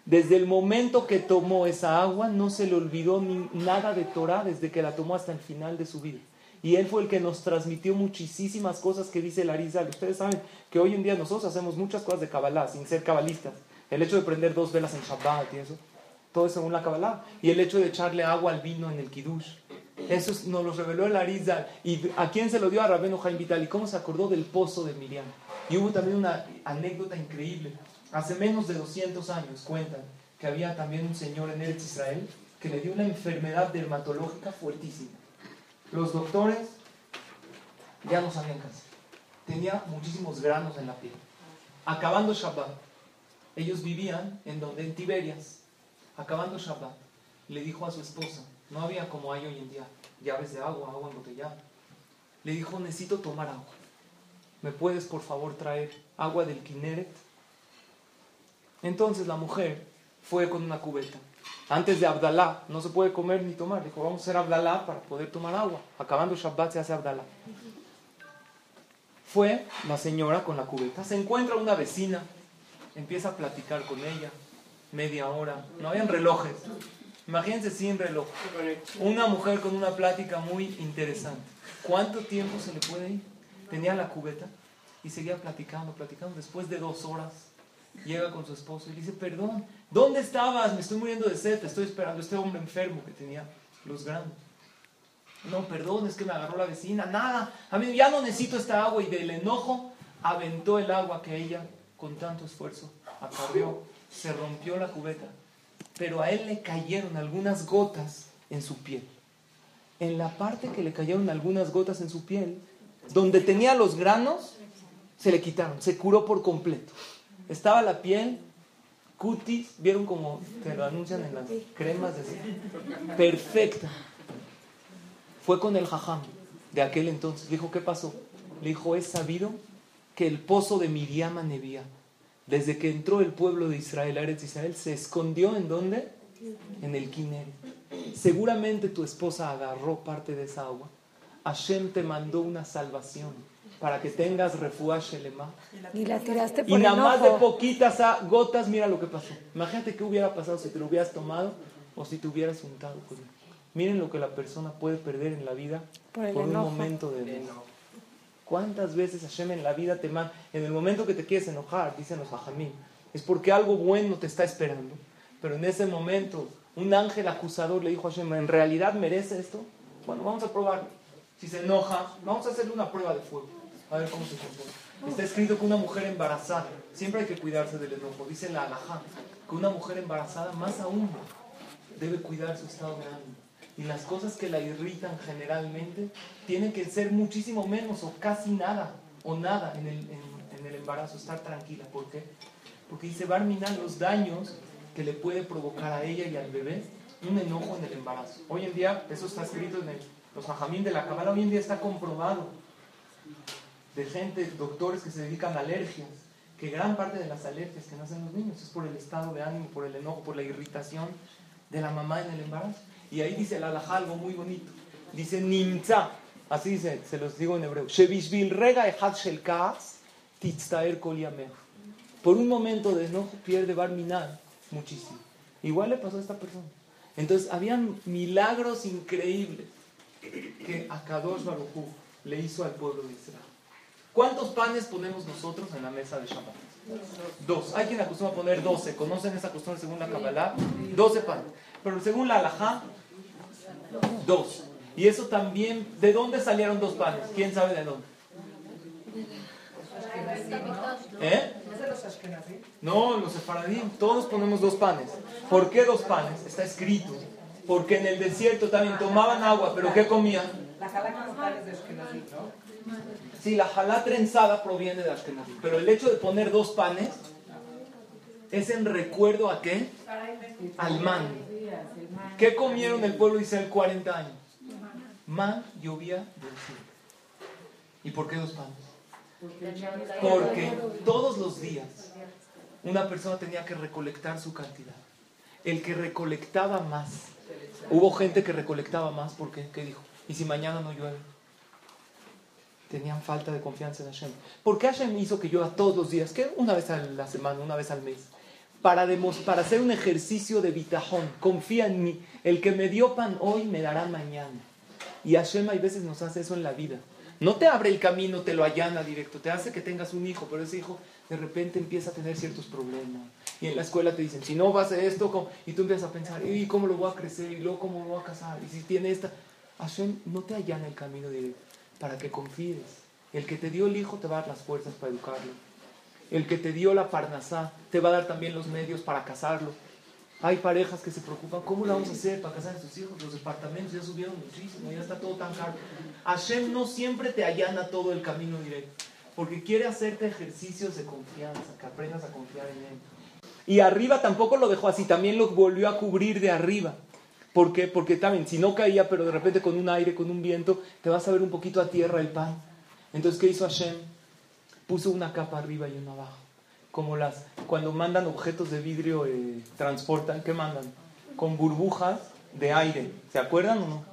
Desde el momento que tomó esa agua, no se le olvidó ni nada de Torah desde que la tomó hasta el final de su vida. Y él fue el que nos transmitió muchísimas cosas que dice el Arizal. Ustedes saben que hoy en día nosotros hacemos muchas cosas de Kabbalah sin ser cabalistas. El hecho de prender dos velas en Shabbat y eso, todo es según la Kabbalah. Y el hecho de echarle agua al vino en el Kiddush. Eso nos lo reveló el Arizal. ¿Y a quién se lo dio? A Rabeno Jaim Vital. ¿Y cómo se acordó del pozo de Miriam? Y hubo también una anécdota increíble. Hace menos de 200 años cuentan que había también un señor en Eretz Israel que le dio una enfermedad dermatológica fuertísima. Los doctores ya no sabían hacer. Tenía muchísimos granos en la piel. Acabando Shabbat, ellos vivían en donde en Tiberias. Acabando Shabbat, le dijo a su esposa, no había como hay hoy en día, llaves de agua, agua embotellada. Le dijo, necesito tomar agua. ¿Me puedes por favor traer agua del Kineret? Entonces la mujer fue con una cubeta. Antes de Abdalá no se puede comer ni tomar. Dijo, vamos a hacer Abdalá para poder tomar agua. Acabando Shabbat se hace Abdalá. Fue la señora con la cubeta. Se encuentra una vecina. Empieza a platicar con ella. Media hora. No habían relojes. Imagínense sin reloj. Una mujer con una plática muy interesante. ¿Cuánto tiempo se le puede ir? Tenía la cubeta y seguía platicando, platicando. Después de dos horas llega con su esposo y le dice, perdón, ¿dónde estabas? Me estoy muriendo de sed, te estoy esperando. Este hombre enfermo que tenía los granos. No, perdón, es que me agarró la vecina. Nada, a mí ya no necesito esta agua. Y del enojo aventó el agua que ella con tanto esfuerzo acarreó. Se rompió la cubeta. Pero a él le cayeron algunas gotas en su piel. En la parte que le cayeron algunas gotas en su piel, donde tenía los granos, se le quitaron, se curó por completo. Estaba la piel, cutis, vieron como te lo anuncian en las cremas, de perfecta. Fue con el jajam de aquel entonces. Dijo, ¿qué pasó? Le dijo, es sabido que el pozo de Miriam Nevía, desde que entró el pueblo de Israel, Eretz Israel, se escondió en dónde? En el Kiner. Seguramente tu esposa agarró parte de esa agua. Hashem te mandó una salvación para que tengas refuaje shelema. Y la tiraste Y por nada más de poquitas a- gotas, mira lo que pasó. Imagínate qué hubiera pasado si te lo hubieras tomado o si te hubieras untado con él. Miren lo que la persona puede perder en la vida Por el un enojo. momento de enojo. ¿Cuántas veces Hashem en la vida te manda, en el momento que te quieres enojar, dicen los hajamim, es porque algo bueno te está esperando, Pero en ese momento, un ángel acusador le dijo a Hashem, ¿en realidad merece esto? Bueno, vamos a probarlo. Si se enoja, vamos a hacerle una prueba de fuego. A ver cómo se comporta. Está escrito que una mujer embarazada, siempre hay que cuidarse del enojo. Dice la alajá, que una mujer embarazada, más aún, debe cuidar su estado de ánimo. Y las cosas que la irritan generalmente tienen que ser muchísimo menos o casi nada o nada en el, en, el embarazo, estar tranquila. ¿Por qué? Porque dice Barminan los daños que le puede provocar a ella y al bebé un enojo en el embarazo. Hoy en día, eso está escrito en los majamín de la Kabbalah, hoy en día está comprobado de gente, doctores que se dedican a alergias, que gran parte de las alergias que nacen los niños es por el estado de ánimo, por el enojo, por la irritación de la mamá en el embarazo. Y ahí dice el alajá algo muy bonito. Dice nimza, así dice, se los digo en hebreo. rega shel Por un momento de enojo pierde barminal muchísimo. Igual le pasó a esta persona. Entonces, habían milagros increíbles que Akadosh Baruj le hizo al pueblo de Israel. ¿Cuántos panes ponemos nosotros en la mesa de Shabbat? Dos. Hay quien acostumbra poner doce. ¿Conocen esa costumbre según la Kabbalah? Doce panes. Pero según la Alajá, dos. Y eso también, ¿de dónde salieron dos panes? ¿Quién sabe de dónde? ¿Eh? No, los sefaradín, todos ponemos dos panes. ¿Por qué dos panes? Está escrito. Porque en el desierto también tomaban agua, pero ¿qué comían? La jalá es de ¿no? Sí, la jalá trenzada proviene de Ashkenazí. Pero el hecho de poner dos panes es en recuerdo a qué? Al man. ¿Qué comieron el pueblo de Israel 40 años? Man llovía del cielo. ¿Y por qué dos panes? Porque todos los días una persona tenía que recolectar su cantidad. El que recolectaba más. Hubo gente que recolectaba más porque, ¿qué dijo? ¿Y si mañana no llueve? Tenían falta de confianza en Hashem. ¿Por qué Hashem hizo que llueva todos los días? ¿Qué? Una vez a la semana, una vez al mes. Para, para hacer un ejercicio de bitajón. Confía en mí. El que me dio pan hoy me dará mañana. Y Hashem hay veces nos hace eso en la vida. No te abre el camino, te lo allana directo, te hace que tengas un hijo, pero ese hijo de repente empieza a tener ciertos problemas. Y en la escuela te dicen, si no vas a esto, y tú empiezas a pensar, ¿y cómo lo voy a crecer? ¿Y luego cómo lo voy a casar? ¿Y si tiene esta? Hashem no te allana el camino directo para que confíes. El que te dio el hijo te va a dar las fuerzas para educarlo. El que te dio la parnasá te va a dar también los medios para casarlo. Hay parejas que se preocupan, ¿cómo lo vamos a hacer para casar a sus hijos? Los departamentos ya subieron muchísimo, ya está todo tan caro. Hashem no siempre te allana todo el camino directo, porque quiere hacerte ejercicios de confianza, que aprendas a confiar en Él. Y arriba tampoco lo dejó así, también lo volvió a cubrir de arriba. ¿Por qué? Porque también, si no caía, pero de repente con un aire, con un viento, te vas a ver un poquito a tierra el pan. Entonces, ¿qué hizo Hashem? Puso una capa arriba y una abajo como las cuando mandan objetos de vidrio eh, transportan, ¿qué mandan? Con burbujas de aire. ¿Se acuerdan o no?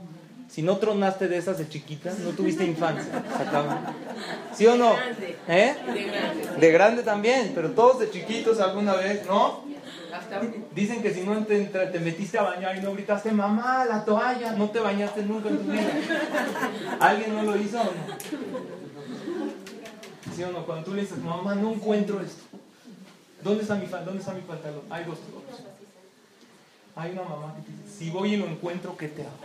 Si no tronaste de esas de chiquitas, no tuviste infancia. ¿Sí o no? ¿Eh? De grande también, pero todos de chiquitos alguna vez, ¿no? Dicen que si no te, te, metiste a bañar y no gritaste, mamá, la toalla, no te bañaste nunca en tu vida. ¿Alguien no lo hizo o no? Cuando tú le dices, mamá, no encuentro esto. ¿Dónde está mi, dónde está mi pantalón? Hay dos Hay una mamá que dice, si voy y lo encuentro, ¿qué te hago?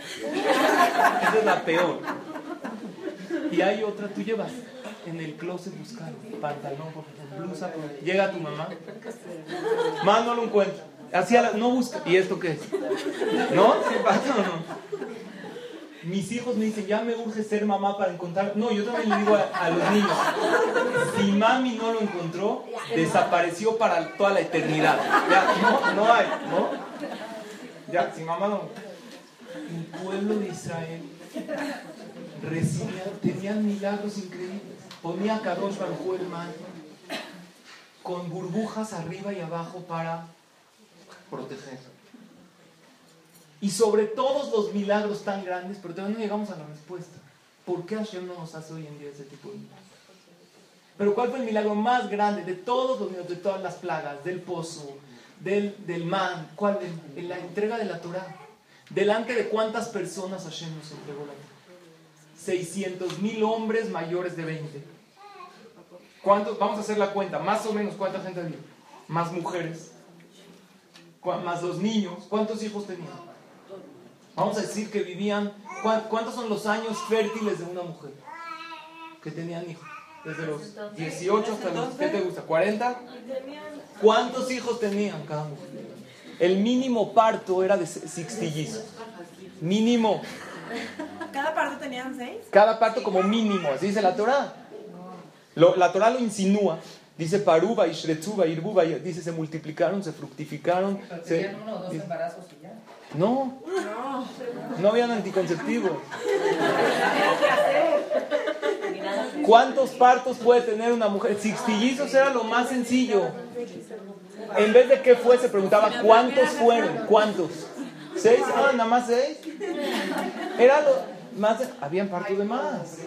Esa es la peor. Y hay otra, tú llevas en el closet buscando pantalón, blusa, llega tu mamá, más no lo encuentro. Así no busca. ¿Y esto qué es? ¿No? ¿Sí pasa o no? Mis hijos me dicen, ya me urge ser mamá para encontrar. No, yo también le digo a, los niños, si mami no lo encontró, desapareció para toda la eternidad. Ya, no, no hay, ¿no? Ya, si mamá no. El pueblo de Israel recibía, tenían milagros increíbles. Ponía Kadosh Baruj el man con burbujas arriba y abajo para proteger y sobre todos los milagros tan grandes, pero todavía no llegamos a la respuesta. ¿Por qué Hashem no nos hace hoy en día ese tipo de milagros? Pero ¿cuál fue el milagro más grande de todos los milagros, de todas las plagas, del pozo, del, del man? ¿Cuál? En la entrega de la Torah. ¿Delante de cuántas personas Hashem nos entregó la Torah? 600 mil hombres mayores de 20. ¿Cuántos? Vamos a hacer la cuenta. Más o menos, ¿cuánta gente había? Más mujeres. más los niños, ¿cuántos hijos tenían? Vamos a decir que vivían, ¿cuán- ¿cuántos son los años fértiles de una mujer? Que tenían hijos. Desde los 18 hasta los, ¿qué te gusta? ¿40? ¿Cuántos hijos tenían cada mujer? El mínimo parto era de sextillizos. Mínimo. ¿Cada parte tenían seis? Cada parto como mínimo, así dice la Torah. Lo- la Torah lo insinúa. Dice paruba y irbuba, dice se multiplicaron, se fructificaron. Pero se- uno o dos embarazos. No, no habían anticonceptivos. ¿Cuántos partos puede tener una mujer? Sixtillizos era lo más sencillo. En vez de qué fue, se preguntaba cuántos fueron, cuántos. ¿Seis? Ah, nada más seis. Era lo más. de- habían partos de más.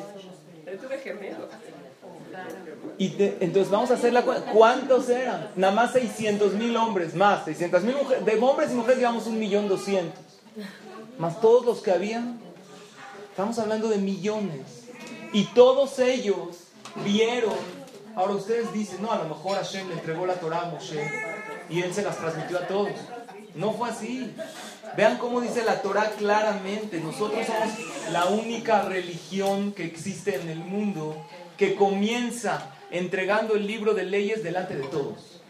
Yo tuve gemelos. Y entonces vamos a hacer la cuenta. ¿Cuántos eran? Nada más 600 mil hombres, más 600 mil mujeres. De hombres y mujeres digamos un millón doscientos. Más todos los que habían. Estamos hablando de millones. Y todos ellos vieron. Ahora ustedes dicen, no, a lo mejor Hashem le entregó la Torah a Moshe y él se las transmitió a todos. No fue así. Vean cómo dice la Torah claramente. Nosotros somos la única religión que existe en el mundo que comienza entregando el libro de leyes delante de todos.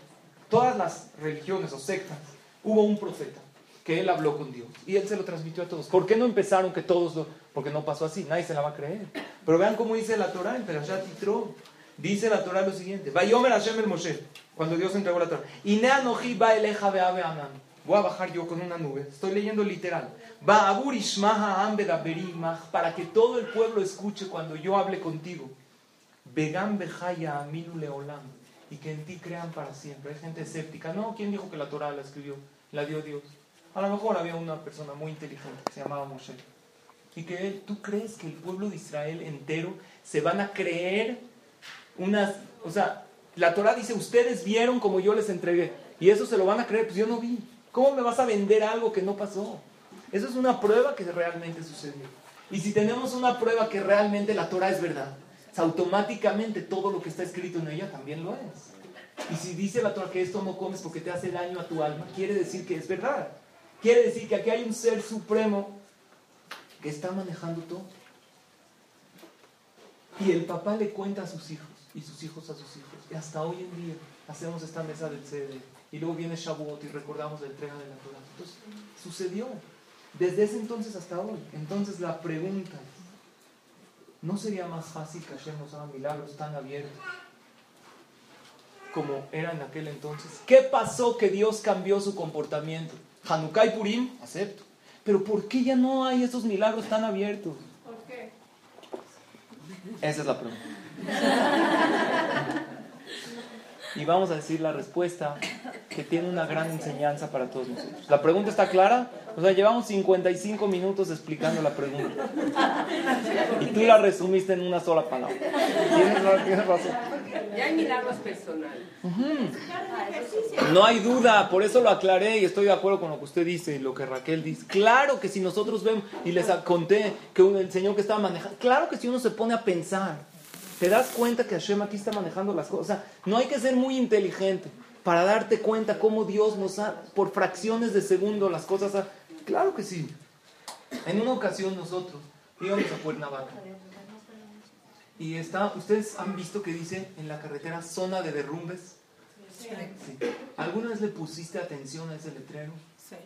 Todas las religiones o sectas, hubo un profeta que él habló con Dios y él se lo transmitió a todos. ¿Por qué no empezaron que todos lo.? Porque no pasó así, nadie se la va a creer. Pero vean cómo dice la Torah en Perashat. Dice la Torah lo siguiente: Vayomer Hashem el Moshe, cuando Dios entregó la Torah. Inea noji ba eleja be'ave anan. Voy a bajar yo con una nube. Estoy leyendo literal. Va abur ishmaha am bedaberimach, para que todo el pueblo escuche cuando yo hable contigo. Vegan bejaya aminu leolam. Y que en ti crean para siempre. Hay gente escéptica. No, ¿quién dijo que la Torah la escribió? La dio Dios. A lo mejor había una persona muy inteligente que se llamaba Moshe. Y que él, ¿tú crees que el pueblo de Israel entero se van a creer unas, o sea, la Torah dice, ustedes vieron como yo les entregué, y eso se lo van a creer, pues yo no vi. ¿Cómo me vas a vender algo que no pasó? Eso es una prueba que realmente sucedió. Y si tenemos una prueba que realmente la Torah es verdad, automáticamente todo lo que está escrito en ella también lo es. Y si dice la Torah que esto no comes porque te hace daño a tu alma, quiere decir que es verdad. Quiere decir que aquí hay un ser supremo que está manejando todo. Y el papá le cuenta a sus hijos y sus hijos a sus hijos. Y hasta hoy en día hacemos esta mesa del CD. Y luego viene Shavuot y recordamos la entrega de la Torah. Entonces, sucedió. Desde ese entonces hasta hoy. Entonces la pregunta ¿no sería más fácil que Hashem nos haga milagros tan abiertos como era en aquel entonces? ¿Qué pasó que Dios cambió su comportamiento? Hanukkah y Purim, acepto. Pero ¿por qué ya no hay esos milagros tan abiertos? ¿Por qué? Esa es la pregunta. Y vamos a decir la respuesta que tiene una gran enseñanza para todos nosotros. ¿La pregunta está clara? O sea, llevamos 55 minutos explicando la pregunta. Y tú la resumiste en una sola palabra. Tienes, ra- tienes razón. Ya hay milagros personales. No hay duda, por eso lo aclaré y estoy de acuerdo con lo que usted dice y lo que Raquel dice. Claro que si nosotros vemos, y les conté que el señor que estaba manejando, claro que si uno se pone a pensar, te das cuenta que Hashem aquí está manejando las cosas. O sea, no hay que ser muy inteligente para darte cuenta cómo Dios nos ha, por fracciones de segundo, las cosas. ha- Claro que sí. En una ocasión nosotros íbamos a Cuernavaca. Y está, ustedes han visto que dice en la carretera zona de derrumbes. Sí. ¿Alguna vez le pusiste atención a ese letrero? Sí.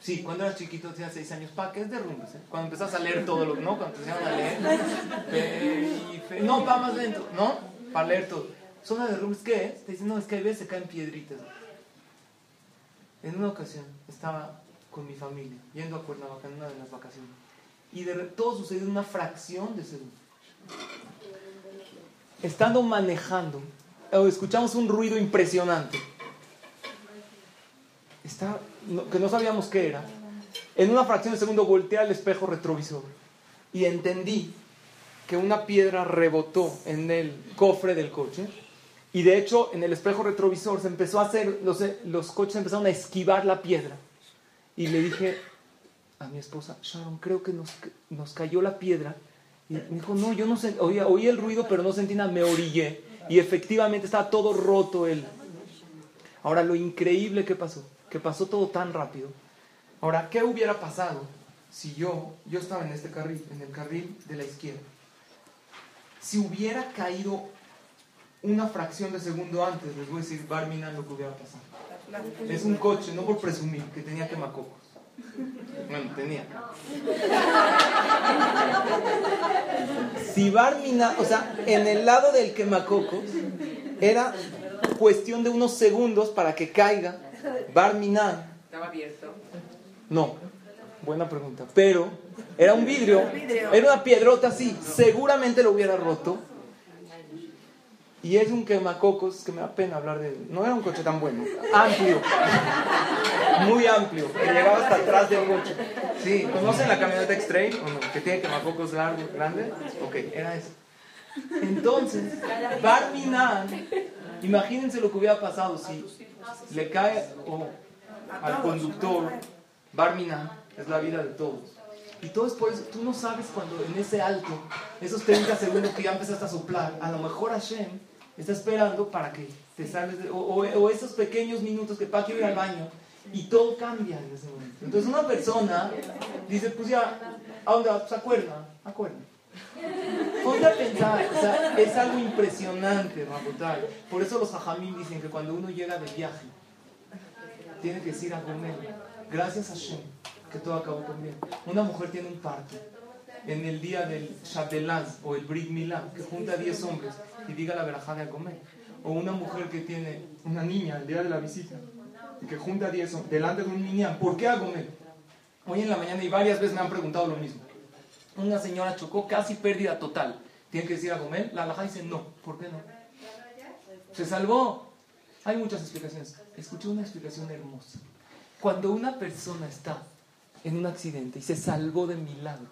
Sí, cuando eras chiquito, tenía seis años, ¿para qué es derrumbes? eh? Cuando empezás a leer todo lo ¿no? Cuando te enseñaban a leer. Fe- y fe- no, para más lento, ¿no? Para leer todo. Zona de derrumbes, ¿qué es? Te dicen, no, es que a veces se caen piedritas. En una ocasión estaba con mi familia, yendo a Cuernavaca en una de las vacaciones. Y de re- todo sucedió en una fracción de segundo. Estando manejando, eh, escuchamos un ruido impresionante. Está, que no sabíamos qué era. En una fracción de segundo volteé al espejo retrovisor y entendí que una piedra rebotó en el cofre del coche y de hecho en el espejo retrovisor se empezó a hacer, los, los coches empezaron a esquivar la piedra y le dije a mi esposa, Sharon, creo que nos, nos cayó la piedra y me dijo, no, yo no sé, oí, oí el ruido pero no sentí nada, me orillé y efectivamente estaba todo roto el... Ahora lo increíble que pasó, que pasó todo tan rápido. Ahora, ¿qué hubiera pasado si yo, yo estaba en este carril, en el carril de la izquierda? Si hubiera caído una fracción de segundo antes, les voy a decir, Barmina, lo que hubiera pasado. Es un coche, no por presumir, que tenía quemacocos. Bueno, tenía. Si Barmina, o sea, en el lado del quemacocos, era cuestión de unos segundos para que caiga Barmina. Estaba abierto. No, buena pregunta. Pero era un vidrio, era una piedrota así, seguramente lo hubiera roto. Y es un quemacocos que me da pena hablar de él. No era un coche tan bueno, amplio, muy amplio, que llegaba hasta atrás del coche. Sí, ¿conocen la camioneta X-Trail o no? Que tiene quemacocos largo, grande. Ok, era eso. Entonces, Barminan, imagínense lo que hubiera pasado si le cae o al conductor, Barminan, es la vida de todos. Y todo es por eso, tú no sabes cuando en ese alto, esos 30 segundos que ya empezaste a soplar, a lo mejor Hashem está esperando para que te sales, de- o, o- o esos pequeños minutos que para que ir al baño, y todo cambia en ese momento. Entonces una persona dice, pues ya, ¿a dónde vas? Pues acuerda, acuerda. Ponte a pensar, o sea, es algo impresionante, Rabotai. Por eso los hajamim dicen que cuando uno llega de viaje, tiene que decir a comer, gracias a Hashem, que todo acabó con bien. Una mujer tiene un parto en el día del Shabdelaz o el Brit Milá, que junta a 10 hombres y diga la verajá de a comer. O una mujer que tiene una niña el día de la visita y que junta a 10 hombres delante de un niño, ¿por qué a? Hoy en la mañana y varias veces me han preguntado lo mismo. Una señora chocó casi pérdida total. ¿Tiene que decir a comer? La alajá dice no. ¿Por qué no? Se salvó. Hay muchas explicaciones. Escuché una explicación hermosa. Cuando una persona está en un accidente y se salvó de milagro,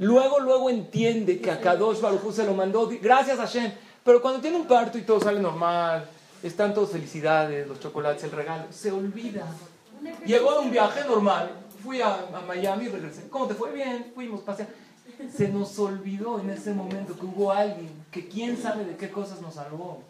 luego, luego entiende que a Kadosh Baruj se lo mandó, gracias a Hashem. Pero cuando tiene un parto y todo sale normal, están todos felicidades, los chocolates, el regalo, se olvida. Llegó de un viaje normal, fui a, a Miami y regresé. ¿Cómo te fue? Bien, fuimos, pasear. Se nos olvidó en ese momento que hubo alguien que quién sabe de qué cosas nos salvó.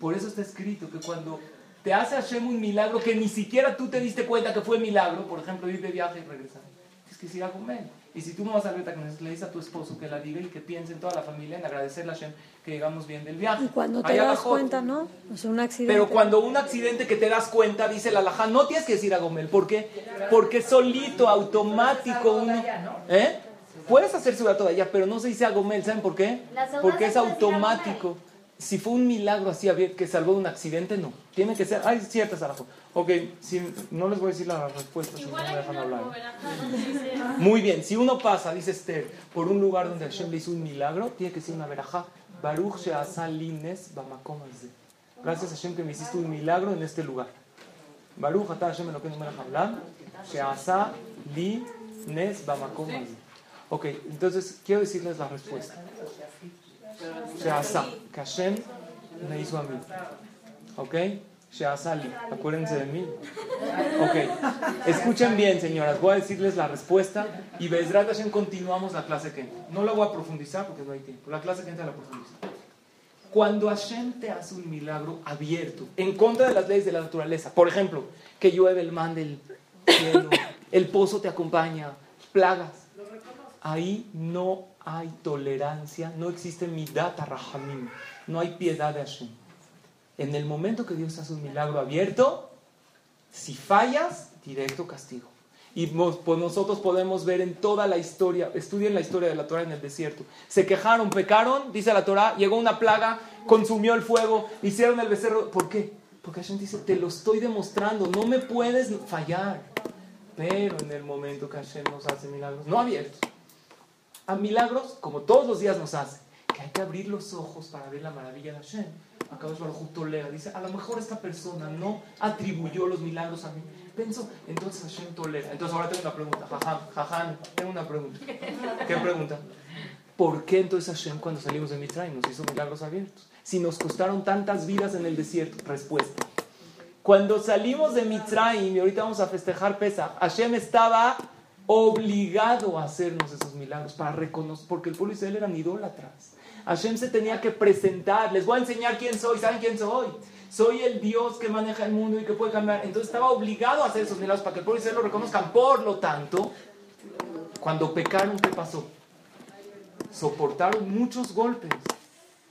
Por eso está escrito que cuando te hace Hashem un milagro que ni siquiera tú te diste cuenta que fue milagro, por ejemplo, ir de viaje y regresar, es que ir a comer. Y si tú no vas a ver le dices a tu esposo que la diga y que piense en toda la familia en agradecerle a Hashem que llegamos bien del viaje. Y cuando te das abajo. cuenta, ¿no? O sea, un accidente. Pero cuando un accidente que te das cuenta, dice la alajá, no tienes que decir a Gomel. ¿Por qué? Porque solito, automático, uno... ¿Eh? Puedes hacer su todavía, pero no se dice a Gomel. ¿Saben por qué? Porque es automático. Si fue un milagro así que salvó de un accidente, no. Tiene que ser... Hay ciertas alajos. Ok, si, no les voy a decir la respuesta si no me dejan hablar. Muy bien, si uno pasa, dice Esther, por un lugar donde Hashem le hizo un milagro, tiene que ser una verajá. Baruch she'asa lines bamakom. Gracias Hashem que me hiciste un milagro en este lugar. Baruch ata Hashem Elokeinu melech haolam, she'asa lines bamakom hazeh. Ok, entonces quiero decirles la respuesta. She'asa, que Hashem me hizo a mí. Ok, she'asa li. Acuérdense de mí. Ok, escuchen bien, señoras. Voy a decirles la respuesta y Bezrat Hashem continuamos la clase que. No la voy a profundizar porque no hay tiempo. La clase que entra la profundiza. Cuando Hashem te hace un milagro abierto, en contra de las leyes de la naturaleza, por ejemplo, que llueve el man del cielo, el pozo te acompaña, plagas, ahí no hay tolerancia, no existe midat rahamim, no hay piedad de Hashem. En el momento que Dios hace un milagro abierto, si fallas, directo castigo. Y pues nosotros podemos ver en toda la historia, estudien la historia de la Torah en el desierto. Se quejaron, pecaron, dice la Torah, llegó una plaga, consumió el fuego, hicieron el becerro. ¿Por qué? Porque Hashem dice, te lo estoy demostrando, no me puedes fallar. Pero en el momento que Hashem nos hace milagros, no abiertos, a milagros, como todos los días nos hace, que hay que abrir los ojos para ver la maravilla de Hashem. Acá Baruj tolera, dice, a lo mejor esta persona no atribuyó los milagros a mí. Pensó, entonces Hashem tolera. Entonces ahora tengo una pregunta, jajam, jajam, tengo una pregunta. ¿Qué pregunta? ¿Por qué entonces Hashem cuando salimos de Mitzrayim nos hizo milagros abiertos? Si nos costaron tantas vidas en el desierto. Respuesta. Cuando salimos de Mitzrayim, y ahorita vamos a festejar Pesa, Hashem estaba obligado a hacernos esos milagros para reconocer, porque el pueblo de Israel eran idólatras. Hashem se tenía que presentar, les voy a enseñar quién soy, ¿saben quién soy? soy el Dios que maneja el mundo y que puede cambiar. Entonces estaba obligado a hacer esos milagros para que el pueblo de Israel lo reconozcan. Por lo tanto, cuando pecaron, ¿qué pasó? Soportaron muchos golpes.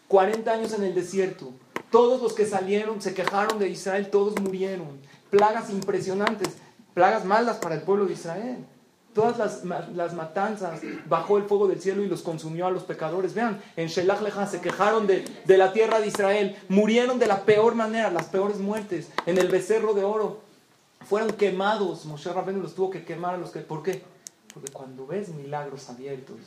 40 años en el desierto. Todos los que salieron se quejaron de Israel, todos murieron. Plagas impresionantes, plagas malas para el pueblo de Israel. Todas las, las, matanzas, bajó el fuego del cielo y los consumió a los pecadores. Vean, en Shelach Leja se quejaron de, de, la tierra de Israel, murieron de la peor manera, las peores muertes. En el becerro de oro fueron quemados. Moshe Rabbeinu los tuvo que quemar a los que. ¿Por qué? Porque cuando ves milagros abiertos,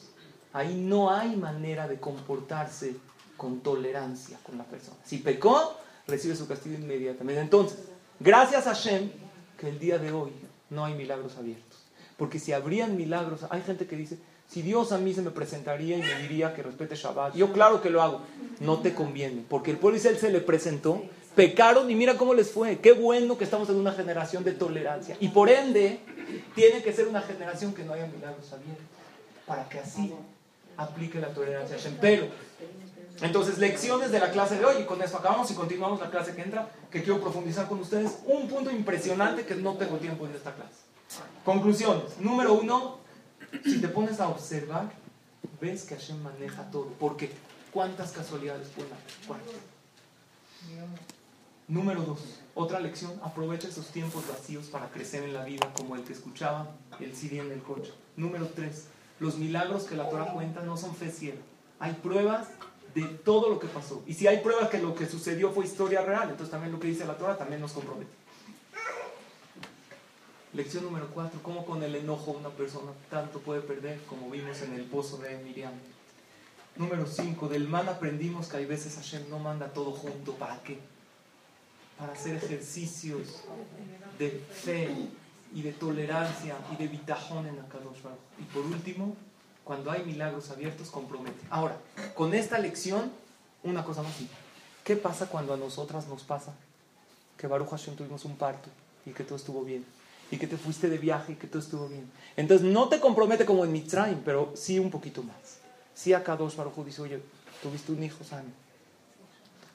ahí no hay manera de comportarse con tolerancia con la persona. Si pecó, recibe su castigo inmediatamente. Entonces, gracias a Shem que el día de hoy no hay milagros abiertos. Porque si habrían milagros, hay gente que dice, si Dios a mí se me presentaría y me diría que respete Shabbat, yo claro que lo hago. No te conviene, porque el pueblo Israel se le presentó, pecaron y mira cómo les fue. Qué bueno que estamos en una generación de tolerancia. Y por ende, tiene que ser una generación que no haya milagros abiertos, para que así aplique la tolerancia Pero, entonces, lecciones de la clase de hoy, y con esto acabamos y continuamos la clase que entra, que quiero profundizar con ustedes. Un punto impresionante que no tengo tiempo en esta clase. Conclusiones. Número uno, si te pones a observar, ves que Hashem maneja todo. Porque ¿cuántas casualidades pueden haber? Número dos, otra lección, aprovecha esos tiempos vacíos para crecer en la vida, como el que escuchaba el CD en el coche. Número tres, los milagros que la Torah cuenta no son fe ciega. Hay pruebas de todo lo que pasó. Y si hay pruebas que lo que sucedió fue historia real, entonces también lo que dice la Torah también nos compromete. Lección número 4. ¿Cómo con el enojo una persona tanto puede perder como vimos en el pozo de Miriam? Número 5. Del mal aprendimos que hay veces Hashem no manda todo junto. ¿Para qué? Para hacer ejercicios de fe y de tolerancia y de bitajón en Akadosh Baruch. Y por último, cuando hay milagros abiertos, compromete. Ahora, con esta lección, una cosa más. ¿Qué pasa cuando a nosotras nos pasa que Baruch Hashem tuvimos un parto y que todo estuvo bien? Y que te fuiste de viaje y que todo estuvo bien. Entonces no te compromete como en Mitzrayim, pero sí un poquito más. Sí acá dos Baruj dice, oye, tuviste un hijo sano.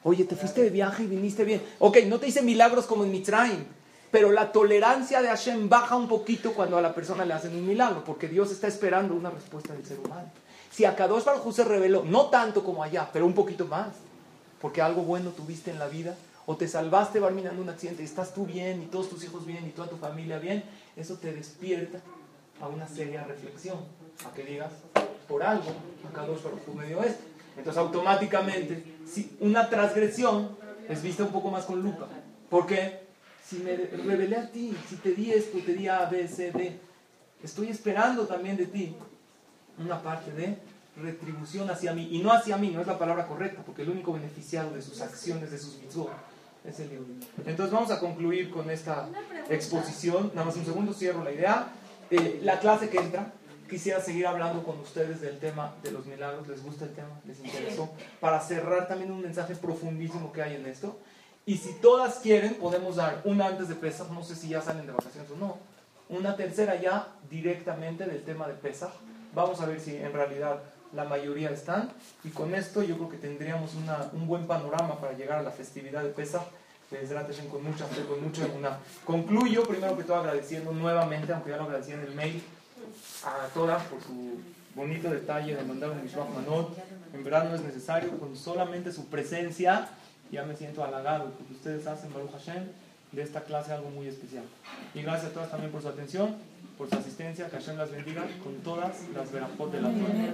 Oye, te fuiste de viaje y viniste bien. Ok, no te hice milagros como en Mitzrayim, pero la tolerancia de Hashem baja un poquito cuando a la persona le hacen un milagro, porque Dios está esperando una respuesta del ser humano. Si a Kadosh Baruj se reveló, no tanto como allá, pero un poquito más, porque algo bueno tuviste en la vida, o te salvaste barminando un accidente y estás tú bien y todos tus hijos bien y toda tu familia bien, eso te despierta a una seria reflexión, a que digas, por algo, acá dos por medio esto. Entonces automáticamente, si una transgresión es vista un poco más con lupa. porque Si me revelé a ti, si te di esto, te di A, B, C, D, estoy esperando también de ti una parte de retribución hacia mí. Y no hacia mí, no es la palabra correcta, porque el único beneficiado de sus acciones, de sus mitzvot, el Entonces vamos a concluir con esta exposición. Nada más un segundo, cierro la idea. Eh, la clase que entra, quisiera seguir hablando con ustedes del tema de los milagros. ¿Les gusta el tema? ¿Les interesó? Para cerrar también un mensaje profundísimo que hay en esto. Y si todas quieren, podemos dar una antes de Pesach, no sé si ya salen de vacaciones o no. Una tercera ya directamente del tema de Pesach. Vamos a ver si en realidad la mayoría están, y con esto yo creo que tendríamos una, un buen panorama para llegar a la festividad de Pesach, con mucha fe, con mucha una. Concluyo primero que todo agradeciendo nuevamente, aunque ya lo agradecí en el mail, a todas por su bonito detalle de mandar un Mishwach Manot. En verdad no es necesario, con solamente su presencia ya me siento halagado, porque ustedes hacen Baruch Hashem de esta clase algo muy especial. Y gracias a todas también por su atención por su asistencia, que Hashem las bendiga con todas las verajot de la Torah.